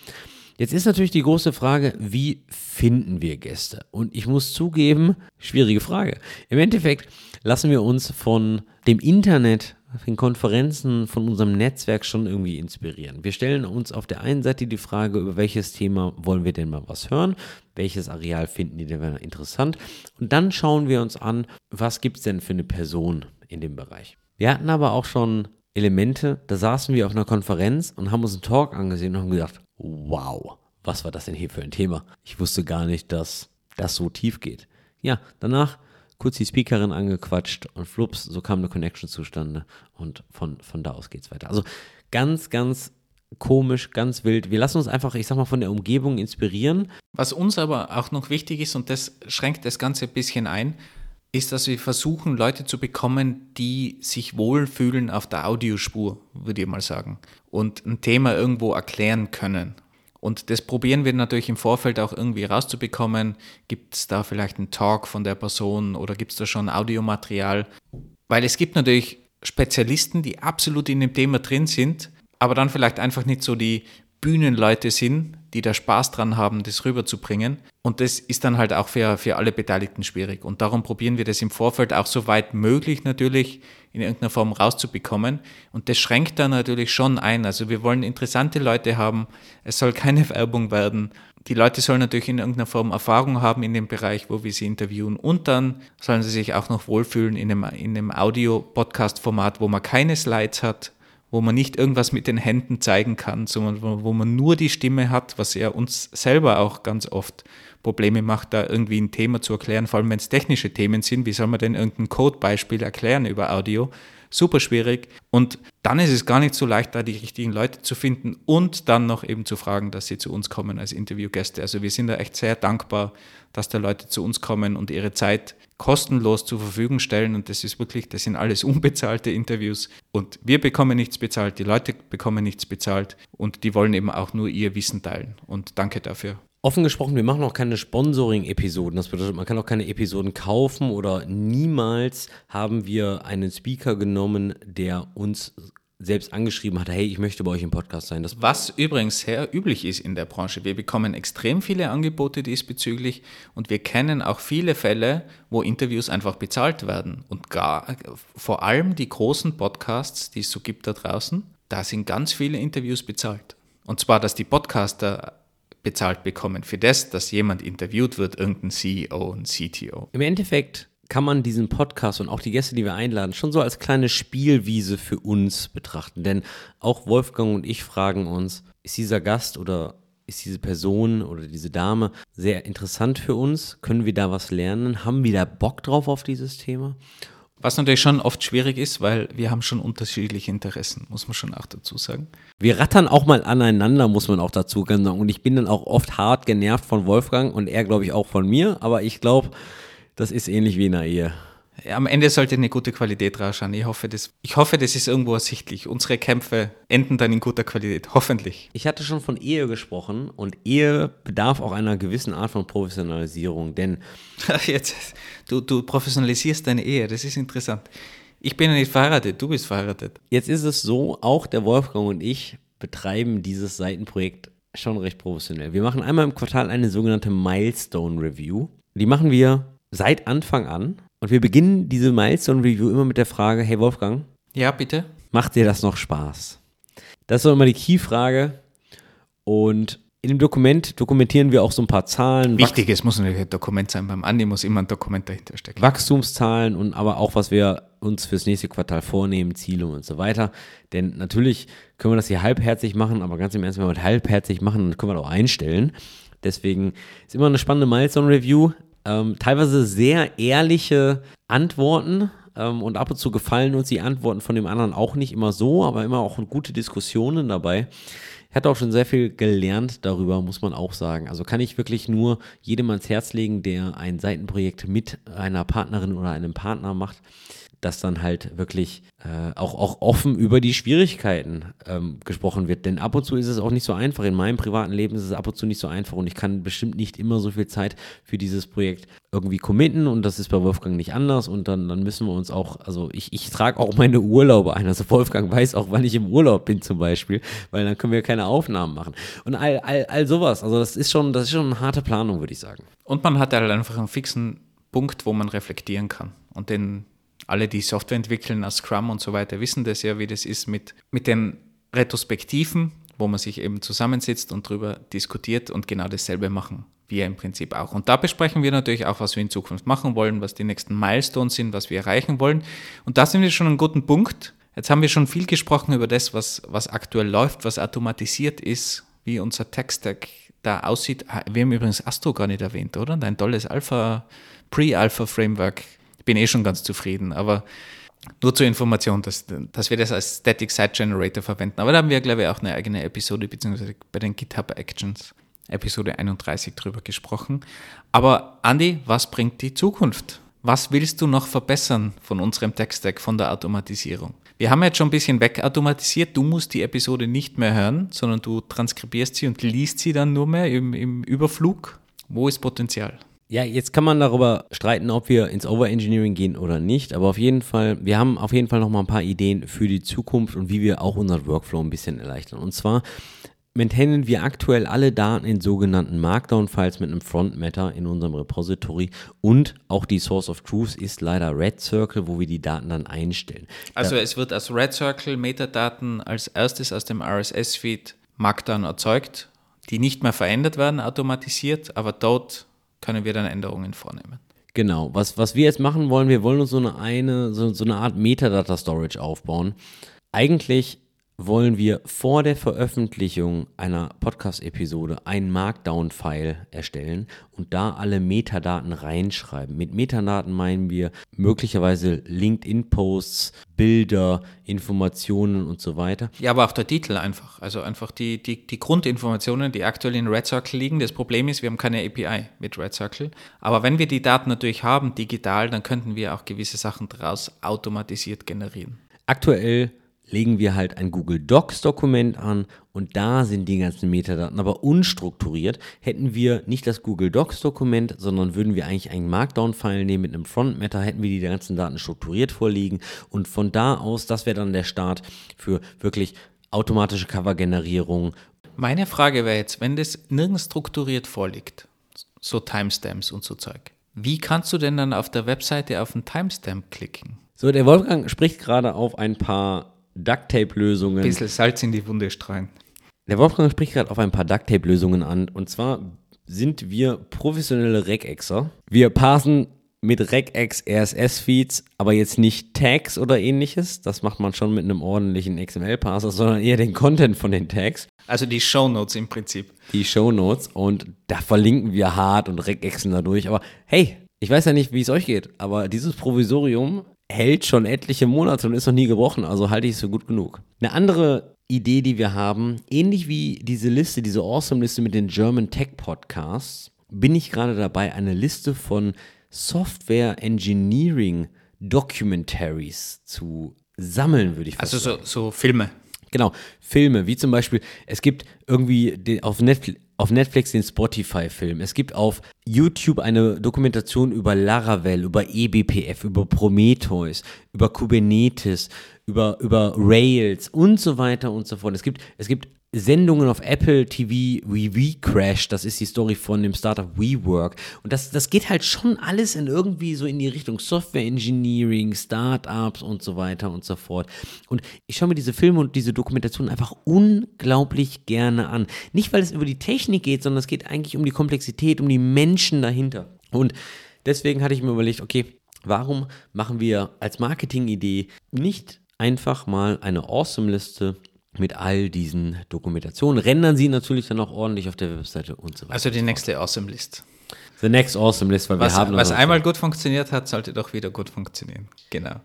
Jetzt ist natürlich die große Frage, wie finden wir Gäste? Und ich muss zugeben, schwierige Frage. Im Endeffekt lassen wir uns von dem Internet den Konferenzen von unserem Netzwerk schon irgendwie inspirieren. Wir stellen uns auf der einen Seite die Frage, über welches Thema wollen wir denn mal was hören, welches Areal finden die denn interessant und dann schauen wir uns an, was gibt es denn für eine Person in dem Bereich. Wir hatten aber auch schon Elemente, da saßen wir auf einer Konferenz und haben uns einen Talk angesehen und haben gedacht, wow, was war das denn hier für ein Thema? Ich wusste gar nicht, dass das so tief geht. Ja, danach kurz die Speakerin angequatscht und flups, so kam eine Connection zustande und von, von da aus geht's weiter. Also ganz, ganz komisch, ganz wild. Wir lassen uns einfach, ich sag mal, von der Umgebung inspirieren. Was uns aber auch noch wichtig ist, und das schränkt das Ganze ein bisschen ein, ist, dass wir versuchen, Leute zu bekommen, die sich wohlfühlen auf der Audiospur, würde ich mal sagen, und ein Thema irgendwo erklären können. Und das probieren wir natürlich im Vorfeld auch irgendwie rauszubekommen. Gibt es da vielleicht einen Talk von der Person oder gibt es da schon Audiomaterial? Weil es gibt natürlich Spezialisten, die absolut in dem Thema drin sind, aber dann vielleicht einfach nicht so die Bühnenleute sind, die da Spaß dran haben, das rüberzubringen. Und das ist dann halt auch für, für alle Beteiligten schwierig. Und darum probieren wir das im Vorfeld auch so weit möglich natürlich in irgendeiner Form rauszubekommen. Und das schränkt dann natürlich schon ein. Also wir wollen interessante Leute haben. Es soll keine Werbung werden. Die Leute sollen natürlich in irgendeiner Form Erfahrung haben in dem Bereich, wo wir sie interviewen. Und dann sollen sie sich auch noch wohlfühlen in einem, in einem Audio-Podcast-Format, wo man keine Slides hat, wo man nicht irgendwas mit den Händen zeigen kann, sondern wo man nur die Stimme hat, was ja uns selber auch ganz oft Probleme macht, da irgendwie ein Thema zu erklären, vor allem wenn es technische Themen sind. Wie soll man denn irgendein Codebeispiel erklären über Audio? Super schwierig. Und dann ist es gar nicht so leicht, da die richtigen Leute zu finden und dann noch eben zu fragen, dass sie zu uns kommen als Interviewgäste. Also wir sind da echt sehr dankbar, dass da Leute zu uns kommen und ihre Zeit kostenlos zur Verfügung stellen. Und das ist wirklich, das sind alles unbezahlte Interviews. Und wir bekommen nichts bezahlt, die Leute bekommen nichts bezahlt und die wollen eben auch nur ihr Wissen teilen. Und danke dafür. Offen gesprochen, wir machen auch keine Sponsoring-Episoden. Das bedeutet, man kann auch keine Episoden kaufen oder niemals haben wir einen Speaker genommen, der uns selbst angeschrieben hat, hey, ich möchte bei euch im Podcast sein. Das Was übrigens sehr üblich ist in der Branche. Wir bekommen extrem viele Angebote diesbezüglich und wir kennen auch viele Fälle, wo Interviews einfach bezahlt werden. Und gar, vor allem die großen Podcasts, die es so gibt da draußen, da sind ganz viele Interviews bezahlt. Und zwar, dass die Podcaster bezahlt bekommen für das, dass jemand interviewt wird, irgendein CEO und CTO. Im Endeffekt kann man diesen Podcast und auch die Gäste, die wir einladen, schon so als kleine Spielwiese für uns betrachten. Denn auch Wolfgang und ich fragen uns, ist dieser Gast oder ist diese Person oder diese Dame sehr interessant für uns? Können wir da was lernen? Haben wir da Bock drauf auf dieses Thema? Was natürlich schon oft schwierig ist, weil wir haben schon unterschiedliche Interessen, muss man schon auch dazu sagen. Wir rattern auch mal aneinander, muss man auch dazu sagen. Und ich bin dann auch oft hart genervt von Wolfgang und er, glaube ich, auch von mir. Aber ich glaube, das ist ähnlich wie in einer Ehe. Am Ende sollte eine gute Qualität rausschauen. Ich hoffe, das, ich hoffe, das ist irgendwo ersichtlich. Unsere Kämpfe enden dann in guter Qualität, hoffentlich. Ich hatte schon von Ehe gesprochen und Ehe bedarf auch einer gewissen Art von Professionalisierung, denn Jetzt, du, du professionalisierst deine Ehe, das ist interessant. Ich bin ja nicht verheiratet, du bist verheiratet. Jetzt ist es so, auch der Wolfgang und ich betreiben dieses Seitenprojekt schon recht professionell. Wir machen einmal im Quartal eine sogenannte Milestone Review. Die machen wir seit Anfang an. Und wir beginnen diese Milestone Review immer mit der Frage, hey Wolfgang. Ja, bitte. Macht dir das noch Spaß? Das ist immer die Key-Frage. Und in dem Dokument dokumentieren wir auch so ein paar Zahlen. Wichtig, es muss natürlich ein Dokument sein. Beim Andi muss immer ein Dokument dahinter stecken. Wachstumszahlen und aber auch, was wir uns fürs nächste Quartal vornehmen, Ziele und so weiter. Denn natürlich können wir das hier halbherzig machen, aber ganz im Ernst, wenn wir das halbherzig machen, dann können wir das auch einstellen. Deswegen ist immer eine spannende Milestone-Review. Ähm, teilweise sehr ehrliche Antworten ähm, und ab und zu gefallen uns die Antworten von dem anderen auch nicht immer so, aber immer auch gute Diskussionen dabei. Ich hatte auch schon sehr viel gelernt darüber, muss man auch sagen. Also kann ich wirklich nur jedem ans Herz legen, der ein Seitenprojekt mit einer Partnerin oder einem Partner macht dass dann halt wirklich äh, auch, auch offen über die Schwierigkeiten ähm, gesprochen wird. Denn ab und zu ist es auch nicht so einfach. In meinem privaten Leben ist es ab und zu nicht so einfach und ich kann bestimmt nicht immer so viel Zeit für dieses Projekt irgendwie committen und das ist bei Wolfgang nicht anders und dann, dann müssen wir uns auch, also ich, ich trage auch meine Urlaube ein. Also Wolfgang weiß auch, wann ich im Urlaub bin zum Beispiel, weil dann können wir keine Aufnahmen machen. Und all, all, all sowas. Also das ist schon, das ist schon eine harte Planung, würde ich sagen. Und man hat halt einfach einen fixen Punkt, wo man reflektieren kann. Und den alle, die Software entwickeln aus Scrum und so weiter, wissen das ja, wie das ist mit, mit den Retrospektiven, wo man sich eben zusammensitzt und darüber diskutiert und genau dasselbe machen wir im Prinzip auch. Und da besprechen wir natürlich auch, was wir in Zukunft machen wollen, was die nächsten Milestones sind, was wir erreichen wollen. Und da sind wir schon einen guten Punkt. Jetzt haben wir schon viel gesprochen über das, was, was aktuell läuft, was automatisiert ist, wie unser Tech-Stack da aussieht. Ah, wir haben übrigens Astro gar nicht erwähnt, oder? Dein tolles Alpha, Pre-Alpha-Framework bin eh schon ganz zufrieden, aber nur zur Information, dass, dass wir das als Static Site Generator verwenden. Aber da haben wir, glaube ich, auch eine eigene Episode, beziehungsweise bei den GitHub Actions, Episode 31 drüber gesprochen. Aber Andi, was bringt die Zukunft? Was willst du noch verbessern von unserem Tech-Stack, von der Automatisierung? Wir haben jetzt schon ein bisschen wegautomatisiert. Du musst die Episode nicht mehr hören, sondern du transkribierst sie und liest sie dann nur mehr im, im Überflug. Wo ist Potenzial? Ja, jetzt kann man darüber streiten, ob wir ins Overengineering gehen oder nicht, aber auf jeden Fall, wir haben auf jeden Fall noch mal ein paar Ideen für die Zukunft und wie wir auch unseren Workflow ein bisschen erleichtern. Und zwar maintainen wir aktuell alle Daten in sogenannten Markdown-Files mit einem Front-Matter in unserem Repository und auch die Source of Truth ist leider Red Circle, wo wir die Daten dann einstellen. Also da es wird als Red Circle Metadaten als erstes aus dem RSS-Feed Markdown erzeugt, die nicht mehr verändert werden automatisiert, aber dort können wir dann Änderungen vornehmen. Genau, was, was wir jetzt machen wollen, wir wollen uns so eine, eine so, so eine Art Metadata-Storage aufbauen. Eigentlich wollen wir vor der Veröffentlichung einer Podcast-Episode ein Markdown-File erstellen und da alle Metadaten reinschreiben. Mit Metadaten meinen wir möglicherweise LinkedIn-Posts, Bilder, Informationen und so weiter. Ja, aber auch der Titel einfach. Also einfach die, die, die Grundinformationen, die aktuell in Red Circle liegen. Das Problem ist, wir haben keine API mit Red Circle. Aber wenn wir die Daten natürlich haben, digital, dann könnten wir auch gewisse Sachen daraus automatisiert generieren. Aktuell legen wir halt ein Google Docs Dokument an und da sind die ganzen Metadaten, aber unstrukturiert. Hätten wir nicht das Google Docs Dokument, sondern würden wir eigentlich einen Markdown-File nehmen mit einem Front Matter, hätten wir die ganzen Daten strukturiert vorliegen und von da aus, das wäre dann der Start für wirklich automatische Cover-Generierung. Meine Frage wäre jetzt, wenn das nirgends strukturiert vorliegt, so Timestamps und so Zeug, wie kannst du denn dann auf der Webseite auf einen Timestamp klicken? So, der Wolfgang spricht gerade auf ein paar Ducktape-Lösungen. Ein bisschen Salz in die Wunde streuen. Der Wolfgang spricht gerade auf ein paar Ducktape-Lösungen an. Und zwar sind wir professionelle Regexer. Wir parsen mit Regex RSS-Feeds, aber jetzt nicht Tags oder ähnliches. Das macht man schon mit einem ordentlichen XML-Parser, sondern eher den Content von den Tags. Also die Shownotes im Prinzip. Die Shownotes und da verlinken wir hart und Regexen dadurch. Aber hey, ich weiß ja nicht, wie es euch geht, aber dieses Provisorium hält schon etliche Monate und ist noch nie gebrochen, also halte ich es für gut genug. Eine andere Idee, die wir haben, ähnlich wie diese Liste, diese Awesome-Liste mit den German Tech Podcasts, bin ich gerade dabei, eine Liste von Software Engineering Documentaries zu sammeln, würde ich also sagen. Also so, so Filme. Genau, Filme, wie zum Beispiel, es gibt irgendwie auf, Netflix, auf Netflix den Spotify-Film. Es gibt auf YouTube eine Dokumentation über Laravel, über eBPF, über Prometheus, über Kubernetes, über, über Rails und so weiter und so fort. Es gibt, es gibt Sendungen auf Apple TV wie WeCrash, das ist die Story von dem Startup WeWork. Und das, das geht halt schon alles in irgendwie so in die Richtung Software Engineering, Startups und so weiter und so fort. Und ich schaue mir diese Filme und diese Dokumentation einfach unglaublich gerne an. Nicht, weil es über die Technik geht, sondern es geht eigentlich um die Komplexität, um die Menschen dahinter. Und deswegen hatte ich mir überlegt, okay, warum machen wir als Marketingidee nicht einfach mal eine Awesome-Liste mit all diesen Dokumentationen. Rendern sie natürlich dann auch ordentlich auf der Webseite und so weiter. Also die nächste Awesome List. The next Awesome List, weil was, wir haben. Was einmal gut funktioniert hat, sollte doch wieder gut funktionieren. Genau.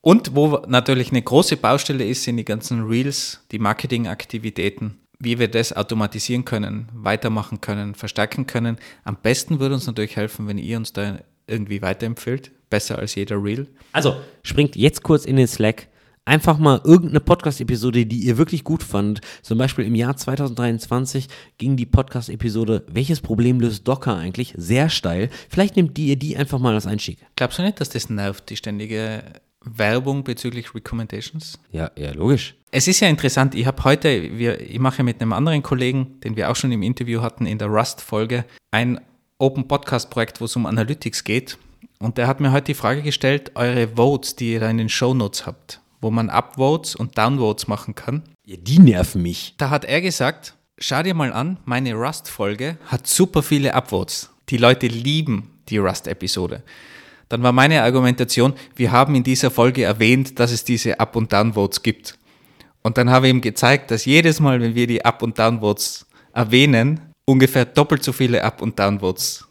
Und wo natürlich eine große Baustelle ist, sind die ganzen Reels, die Marketingaktivitäten, wie wir das automatisieren können, weitermachen können, verstärken können. Am besten würde uns natürlich helfen, wenn ihr uns da irgendwie weiterempfehlt. Besser als jeder Reel. Also springt jetzt kurz in den Slack einfach mal irgendeine Podcast-Episode, die ihr wirklich gut fandet. Zum Beispiel im Jahr 2023 ging die Podcast-Episode Welches Problem löst Docker eigentlich? Sehr steil. Vielleicht nehmt die ihr die einfach mal als Einstieg. Glaubst du nicht, dass das nervt, die ständige Werbung bezüglich Recommendations? Ja, ja, logisch. Es ist ja interessant, ich habe heute, wir, ich mache mit einem anderen Kollegen, den wir auch schon im Interview hatten, in der Rust-Folge, ein Open Podcast-Projekt, wo es um Analytics geht. Und der hat mir heute die Frage gestellt, eure Votes, die ihr da in den Show Notes habt, wo man Upvotes und Downvotes machen kann. Ja, die nerven mich. Da hat er gesagt, schau dir mal an, meine Rust-Folge hat super viele Upvotes. Die Leute lieben die Rust-Episode. Dann war meine Argumentation, wir haben in dieser Folge erwähnt, dass es diese Up- und Downvotes gibt. Und dann habe ich ihm gezeigt, dass jedes Mal, wenn wir die Up- und Downvotes erwähnen, ungefähr doppelt so viele Up- und Downvotes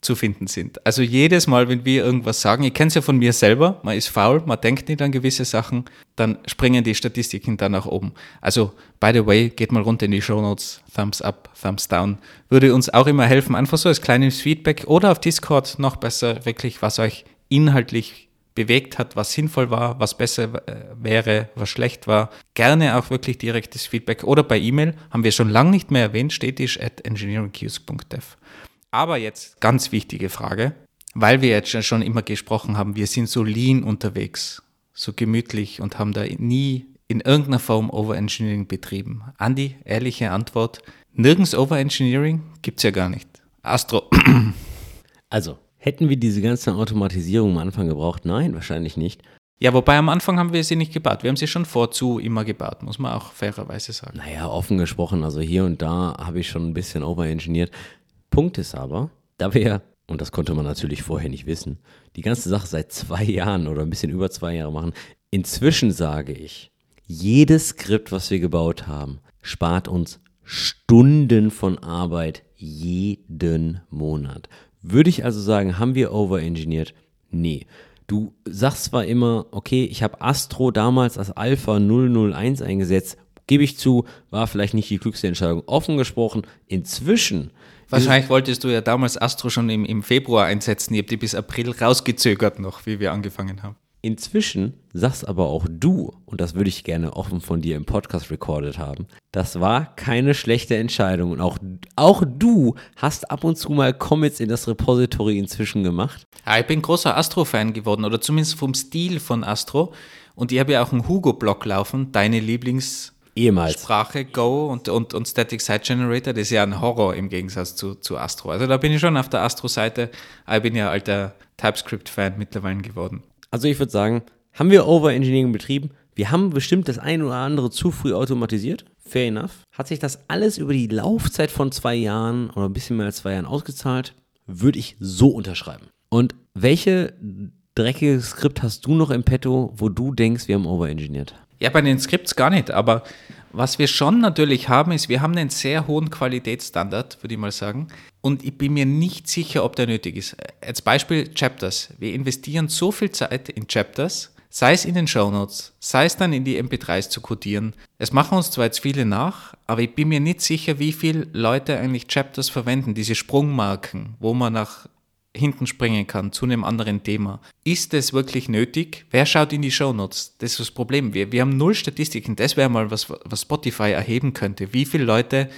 zu finden sind. Also jedes Mal, wenn wir irgendwas sagen, ich kenne es ja von mir selber, man ist faul, man denkt nicht an gewisse Sachen, dann springen die Statistiken dann nach oben. Also, by the way, geht mal runter in die Show Notes, Thumbs up, Thumbs down. Würde uns auch immer helfen, einfach so als kleines Feedback oder auf Discord noch besser, wirklich, was euch inhaltlich bewegt hat, was sinnvoll war, was besser äh, wäre, was schlecht war. Gerne auch wirklich direktes Feedback oder bei E-Mail, haben wir schon lange nicht mehr erwähnt, stetisch at engineeringkiosk.dev. Aber jetzt ganz wichtige Frage, weil wir jetzt schon immer gesprochen haben, wir sind so lean unterwegs, so gemütlich und haben da nie in irgendeiner Form Overengineering betrieben. Andi, ehrliche Antwort, nirgends Overengineering gibt's ja gar nicht. Astro. Also, hätten wir diese ganze Automatisierung am Anfang gebraucht? Nein, wahrscheinlich nicht. Ja, wobei am Anfang haben wir sie nicht gebaut. Wir haben sie schon vorzu immer gebaut, muss man auch fairerweise sagen. Naja, offen gesprochen, also hier und da habe ich schon ein bisschen overengineert. Punkt ist aber, da wir, und das konnte man natürlich vorher nicht wissen, die ganze Sache seit zwei Jahren oder ein bisschen über zwei Jahre machen, inzwischen sage ich, jedes Skript, was wir gebaut haben, spart uns Stunden von Arbeit jeden Monat. Würde ich also sagen, haben wir overengineert? Nee. Du sagst zwar immer, okay, ich habe Astro damals als Alpha 001 eingesetzt, gebe ich zu, war vielleicht nicht die klügste Entscheidung. Offen gesprochen, inzwischen Wahrscheinlich wolltest du ja damals Astro schon im, im Februar einsetzen. Ihr habt die bis April rausgezögert noch, wie wir angefangen haben. Inzwischen sagst aber auch du, und das würde ich gerne offen von dir im Podcast recorded haben, das war keine schlechte Entscheidung. Und auch, auch du hast ab und zu mal Commits in das Repository inzwischen gemacht. Ja, ich bin großer Astro-Fan geworden, oder zumindest vom Stil von Astro. Und ich habe ja auch einen Hugo-Blog laufen, deine Lieblings- Ehemals. Sprache Go und, und, und Static Site Generator, das ist ja ein Horror im Gegensatz zu, zu Astro. Also da bin ich schon auf der Astro-Seite. Ich bin ja alter TypeScript-Fan mittlerweile geworden. Also ich würde sagen, haben wir Overengineering betrieben? Wir haben bestimmt das ein oder andere zu früh automatisiert. Fair enough. Hat sich das alles über die Laufzeit von zwei Jahren oder ein bisschen mehr als zwei Jahren ausgezahlt? Würde ich so unterschreiben. Und welche dreckige Skript hast du noch im Petto, wo du denkst, wir haben overengineert? Ja, bei den Skripts gar nicht, aber was wir schon natürlich haben, ist, wir haben einen sehr hohen Qualitätsstandard, würde ich mal sagen. Und ich bin mir nicht sicher, ob der nötig ist. Als Beispiel Chapters. Wir investieren so viel Zeit in Chapters, sei es in den Show Notes, sei es dann in die MP3s zu codieren. Es machen uns zwar jetzt viele nach, aber ich bin mir nicht sicher, wie viele Leute eigentlich Chapters verwenden, diese Sprungmarken, wo man nach hinten springen kann zu einem anderen Thema. Ist es wirklich nötig? Wer schaut in die Shownotes? Das ist das Problem. Wir, wir haben null Statistiken. Das wäre mal was, was Spotify erheben könnte. Wie viele Leute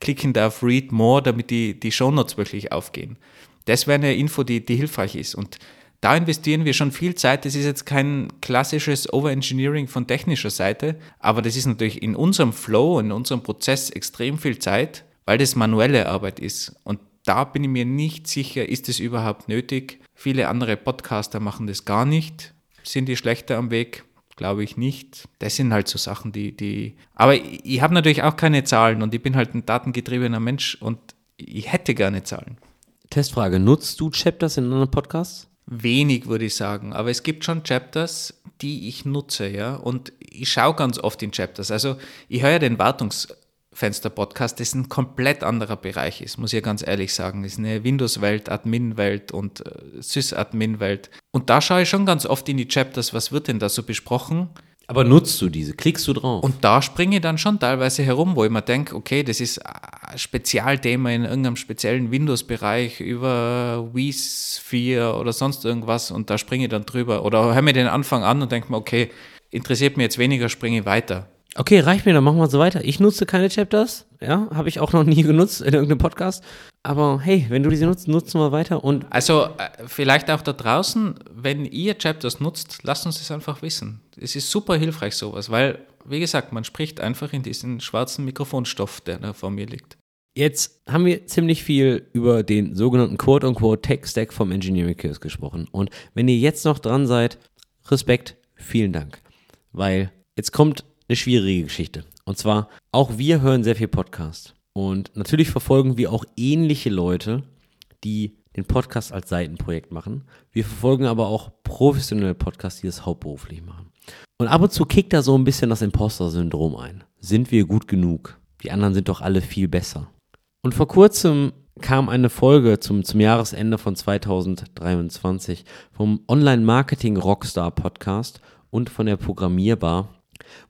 klicken da auf Read More, damit die, die Shownotes wirklich aufgehen? Das wäre eine Info, die, die hilfreich ist. Und da investieren wir schon viel Zeit. Das ist jetzt kein klassisches Overengineering von technischer Seite, aber das ist natürlich in unserem Flow, in unserem Prozess extrem viel Zeit, weil das manuelle Arbeit ist. Und da bin ich mir nicht sicher, ist es überhaupt nötig. Viele andere Podcaster machen das gar nicht. Sind die schlechter am Weg? Glaube ich nicht. Das sind halt so Sachen, die, die. Aber ich, ich habe natürlich auch keine Zahlen und ich bin halt ein datengetriebener Mensch und ich hätte gerne Zahlen. Testfrage: Nutzt du Chapters in anderen Podcasts? Wenig, würde ich sagen. Aber es gibt schon Chapters, die ich nutze, ja. Und ich schaue ganz oft in Chapters. Also ich höre ja den Wartungs- Fenster-Podcast, das ein komplett anderer Bereich ist, muss ich ganz ehrlich sagen. Das ist eine Windows-Welt, Admin-Welt und äh, Sys-Admin-Welt. Und da schaue ich schon ganz oft in die Chapters, was wird denn da so besprochen? Aber nutzt du diese? Klickst du drauf? Und da springe ich dann schon teilweise herum, wo ich mir denke, okay, das ist ein Spezialthema in irgendeinem speziellen Windows-Bereich über vSphere oder sonst irgendwas und da springe ich dann drüber. Oder höre mir den Anfang an und denke mir, okay, interessiert mich jetzt weniger, springe ich weiter. Okay, reicht mir, dann machen wir so weiter. Ich nutze keine Chapters, ja, habe ich auch noch nie genutzt in irgendeinem Podcast. Aber hey, wenn du diese nutzt, nutzen wir weiter und. Also, äh, vielleicht auch da draußen, wenn ihr Chapters nutzt, lasst uns das einfach wissen. Es ist super hilfreich, sowas, weil, wie gesagt, man spricht einfach in diesen schwarzen Mikrofonstoff, der da vor mir liegt. Jetzt haben wir ziemlich viel über den sogenannten Quote-unquote Tech-Stack vom Engineering Kiosk gesprochen. Und wenn ihr jetzt noch dran seid, Respekt, vielen Dank. Weil jetzt kommt eine schwierige Geschichte. Und zwar, auch wir hören sehr viel Podcast. Und natürlich verfolgen wir auch ähnliche Leute, die den Podcast als Seitenprojekt machen. Wir verfolgen aber auch professionelle Podcasts, die das hauptberuflich machen. Und ab und zu kickt da so ein bisschen das Imposter-Syndrom ein. Sind wir gut genug? Die anderen sind doch alle viel besser. Und vor kurzem kam eine Folge zum, zum Jahresende von 2023 vom Online-Marketing-Rockstar-Podcast und von der Programmierbar,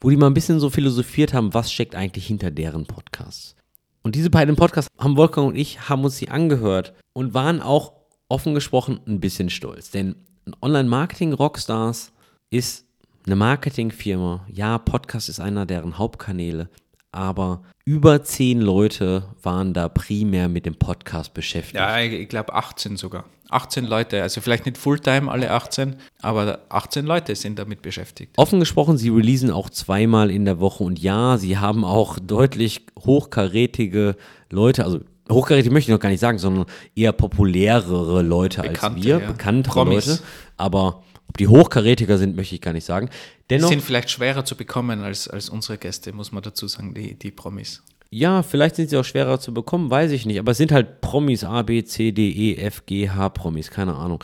wo die mal ein bisschen so philosophiert haben, was steckt eigentlich hinter deren Podcasts. Und diese beiden Podcasts haben Wolfgang und ich, haben uns sie angehört und waren auch offen gesprochen ein bisschen stolz. Denn Online-Marketing-Rockstars ist eine Marketingfirma. Ja, Podcast ist einer deren Hauptkanäle aber über zehn Leute waren da primär mit dem Podcast beschäftigt. Ja, ich glaube 18 sogar. 18 Leute, also vielleicht nicht Fulltime alle 18, aber 18 Leute sind damit beschäftigt. Offen gesprochen, sie releasen auch zweimal in der Woche und ja, sie haben auch deutlich hochkarätige Leute, also hochkarätig möchte ich noch gar nicht sagen, sondern eher populärere Leute Bekannte, als wir, ja. bekanntere Promis. Leute, aber ob die hochkarätiger sind, möchte ich gar nicht sagen. Dennoch, die sind vielleicht schwerer zu bekommen als, als unsere Gäste, muss man dazu sagen, die, die Promis. Ja, vielleicht sind sie auch schwerer zu bekommen, weiß ich nicht. Aber es sind halt Promis, A, B, C, D, E, F, G, H Promis, keine Ahnung.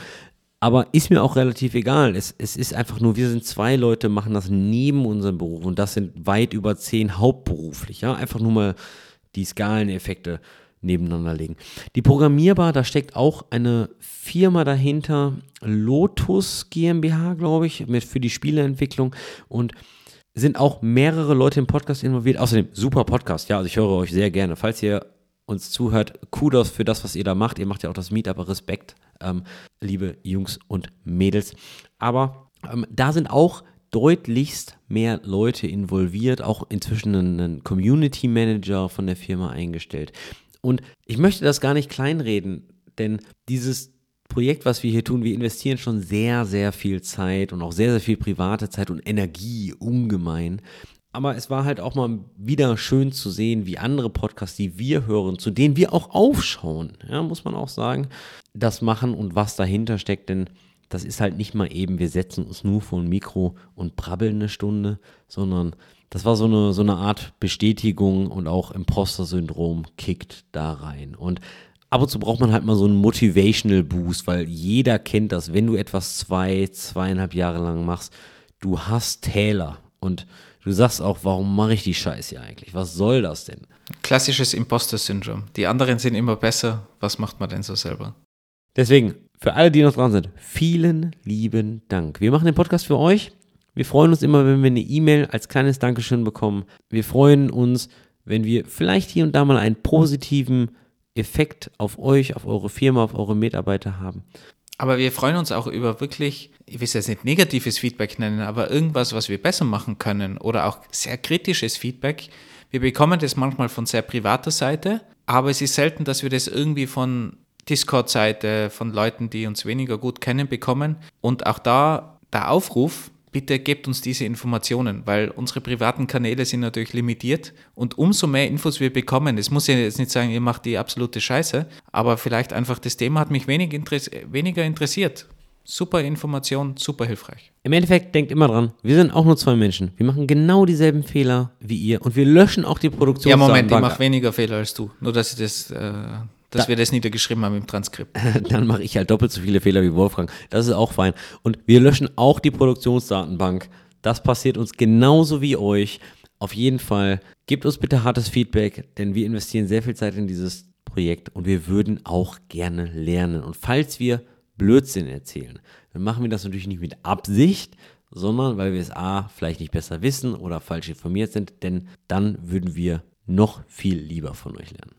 Aber ist mir auch relativ egal. Es, es ist einfach nur, wir sind zwei Leute, machen das neben unserem Beruf und das sind weit über zehn hauptberuflich. Ja? Einfach nur mal die Skaleneffekte nebeneinander legen. Die Programmierbar, da steckt auch eine Firma dahinter, Lotus GmbH, glaube ich, mit für die Spieleentwicklung und sind auch mehrere Leute im Podcast involviert. Außerdem super Podcast, ja, also ich höre euch sehr gerne. Falls ihr uns zuhört, Kudos für das, was ihr da macht. Ihr macht ja auch das Meetup, Respekt, ähm, liebe Jungs und Mädels. Aber ähm, da sind auch deutlichst mehr Leute involviert, auch inzwischen einen Community Manager von der Firma eingestellt. Und ich möchte das gar nicht kleinreden, denn dieses Projekt, was wir hier tun, wir investieren schon sehr, sehr viel Zeit und auch sehr, sehr viel private Zeit und Energie ungemein. Aber es war halt auch mal wieder schön zu sehen, wie andere Podcasts, die wir hören, zu denen wir auch aufschauen, ja, muss man auch sagen, das machen und was dahinter steckt, denn das ist halt nicht mal eben, wir setzen uns nur vor ein Mikro und brabbeln eine Stunde, sondern das war so eine, so eine Art Bestätigung und auch Imposter-Syndrom kickt da rein. Und ab und zu braucht man halt mal so einen Motivational Boost, weil jeder kennt das, wenn du etwas zwei, zweieinhalb Jahre lang machst, du hast Täler und du sagst auch, warum mache ich die Scheiße hier eigentlich? Was soll das denn? Klassisches Imposter-Syndrom. Die anderen sind immer besser. Was macht man denn so selber? Deswegen, für alle, die noch dran sind, vielen lieben Dank. Wir machen den Podcast für euch. Wir freuen uns immer, wenn wir eine E-Mail als kleines Dankeschön bekommen. Wir freuen uns, wenn wir vielleicht hier und da mal einen positiven Effekt auf euch, auf eure Firma, auf eure Mitarbeiter haben. Aber wir freuen uns auch über wirklich, ich will es jetzt nicht negatives Feedback nennen, aber irgendwas, was wir besser machen können oder auch sehr kritisches Feedback. Wir bekommen das manchmal von sehr privater Seite, aber es ist selten, dass wir das irgendwie von Discord-Seite, von Leuten, die uns weniger gut kennen, bekommen. Und auch da der Aufruf, bitte gebt uns diese Informationen, weil unsere privaten Kanäle sind natürlich limitiert und umso mehr Infos wir bekommen, es muss ja jetzt nicht sagen, ihr macht die absolute Scheiße, aber vielleicht einfach das Thema hat mich wenig interess weniger interessiert. Super Information, super hilfreich. Im Endeffekt denkt immer dran, wir sind auch nur zwei Menschen. Wir machen genau dieselben Fehler wie ihr und wir löschen auch die Produktion. Ja, Moment, ich mache weniger Fehler als du. Nur, dass ich das äh, dass da, wir das niedergeschrieben haben im Transkript. Dann mache ich halt doppelt so viele Fehler wie Wolfgang. Das ist auch fein. Und wir löschen auch die Produktionsdatenbank. Das passiert uns genauso wie euch. Auf jeden Fall gebt uns bitte hartes Feedback, denn wir investieren sehr viel Zeit in dieses Projekt und wir würden auch gerne lernen. Und falls wir Blödsinn erzählen, dann machen wir das natürlich nicht mit Absicht, sondern weil wir es A, vielleicht nicht besser wissen oder falsch informiert sind, denn dann würden wir noch viel lieber von euch lernen.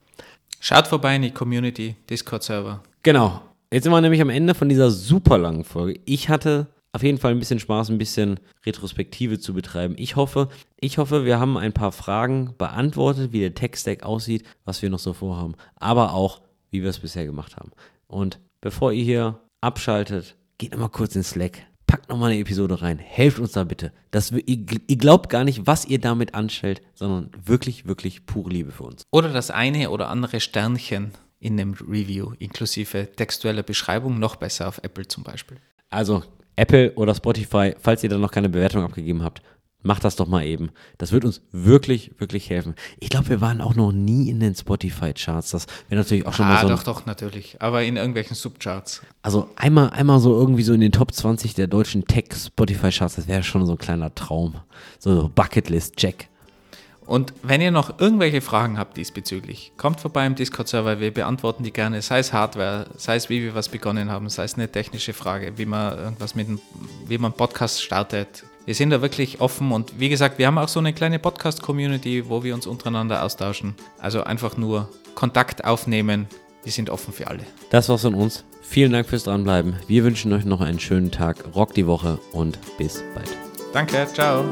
Schaut vorbei in die Community, Discord-Server. Genau. Jetzt sind wir nämlich am Ende von dieser super langen Folge. Ich hatte auf jeden Fall ein bisschen Spaß, ein bisschen Retrospektive zu betreiben. Ich hoffe, ich hoffe, wir haben ein paar Fragen beantwortet, wie der Tech-Stack aussieht, was wir noch so vorhaben, aber auch, wie wir es bisher gemacht haben. Und bevor ihr hier abschaltet, geht nochmal kurz in Slack, packt nochmal eine Episode rein. Helft uns da bitte. Das, ihr, ihr glaubt gar nicht, was ihr damit anstellt, sondern wirklich, wirklich pure Liebe für uns. Oder das eine oder andere Sternchen in dem Review, inklusive textueller Beschreibung, noch besser auf Apple zum Beispiel. Also Apple oder Spotify, falls ihr da noch keine Bewertung abgegeben habt, Macht das doch mal eben. Das wird uns wirklich, wirklich helfen. Ich glaube, wir waren auch noch nie in den Spotify-Charts. Das wäre natürlich auch schon ah, mal so. Ah, doch, doch, natürlich. Aber in irgendwelchen Subcharts. Also einmal, einmal so irgendwie so in den Top 20 der deutschen Tech-Spotify-Charts, das wäre schon so ein kleiner Traum. So Bucketlist-Check. Und wenn ihr noch irgendwelche Fragen habt diesbezüglich, kommt vorbei im Discord-Server, wir beantworten die gerne, sei es Hardware, sei es wie wir was begonnen haben, sei es eine technische Frage, wie man irgendwas mit, wie man Podcast startet. Wir sind da wirklich offen und wie gesagt, wir haben auch so eine kleine Podcast-Community, wo wir uns untereinander austauschen. Also einfach nur Kontakt aufnehmen. Wir sind offen für alle. Das war's von uns. Vielen Dank fürs Dranbleiben. Wir wünschen euch noch einen schönen Tag, rock die Woche und bis bald. Danke, ciao.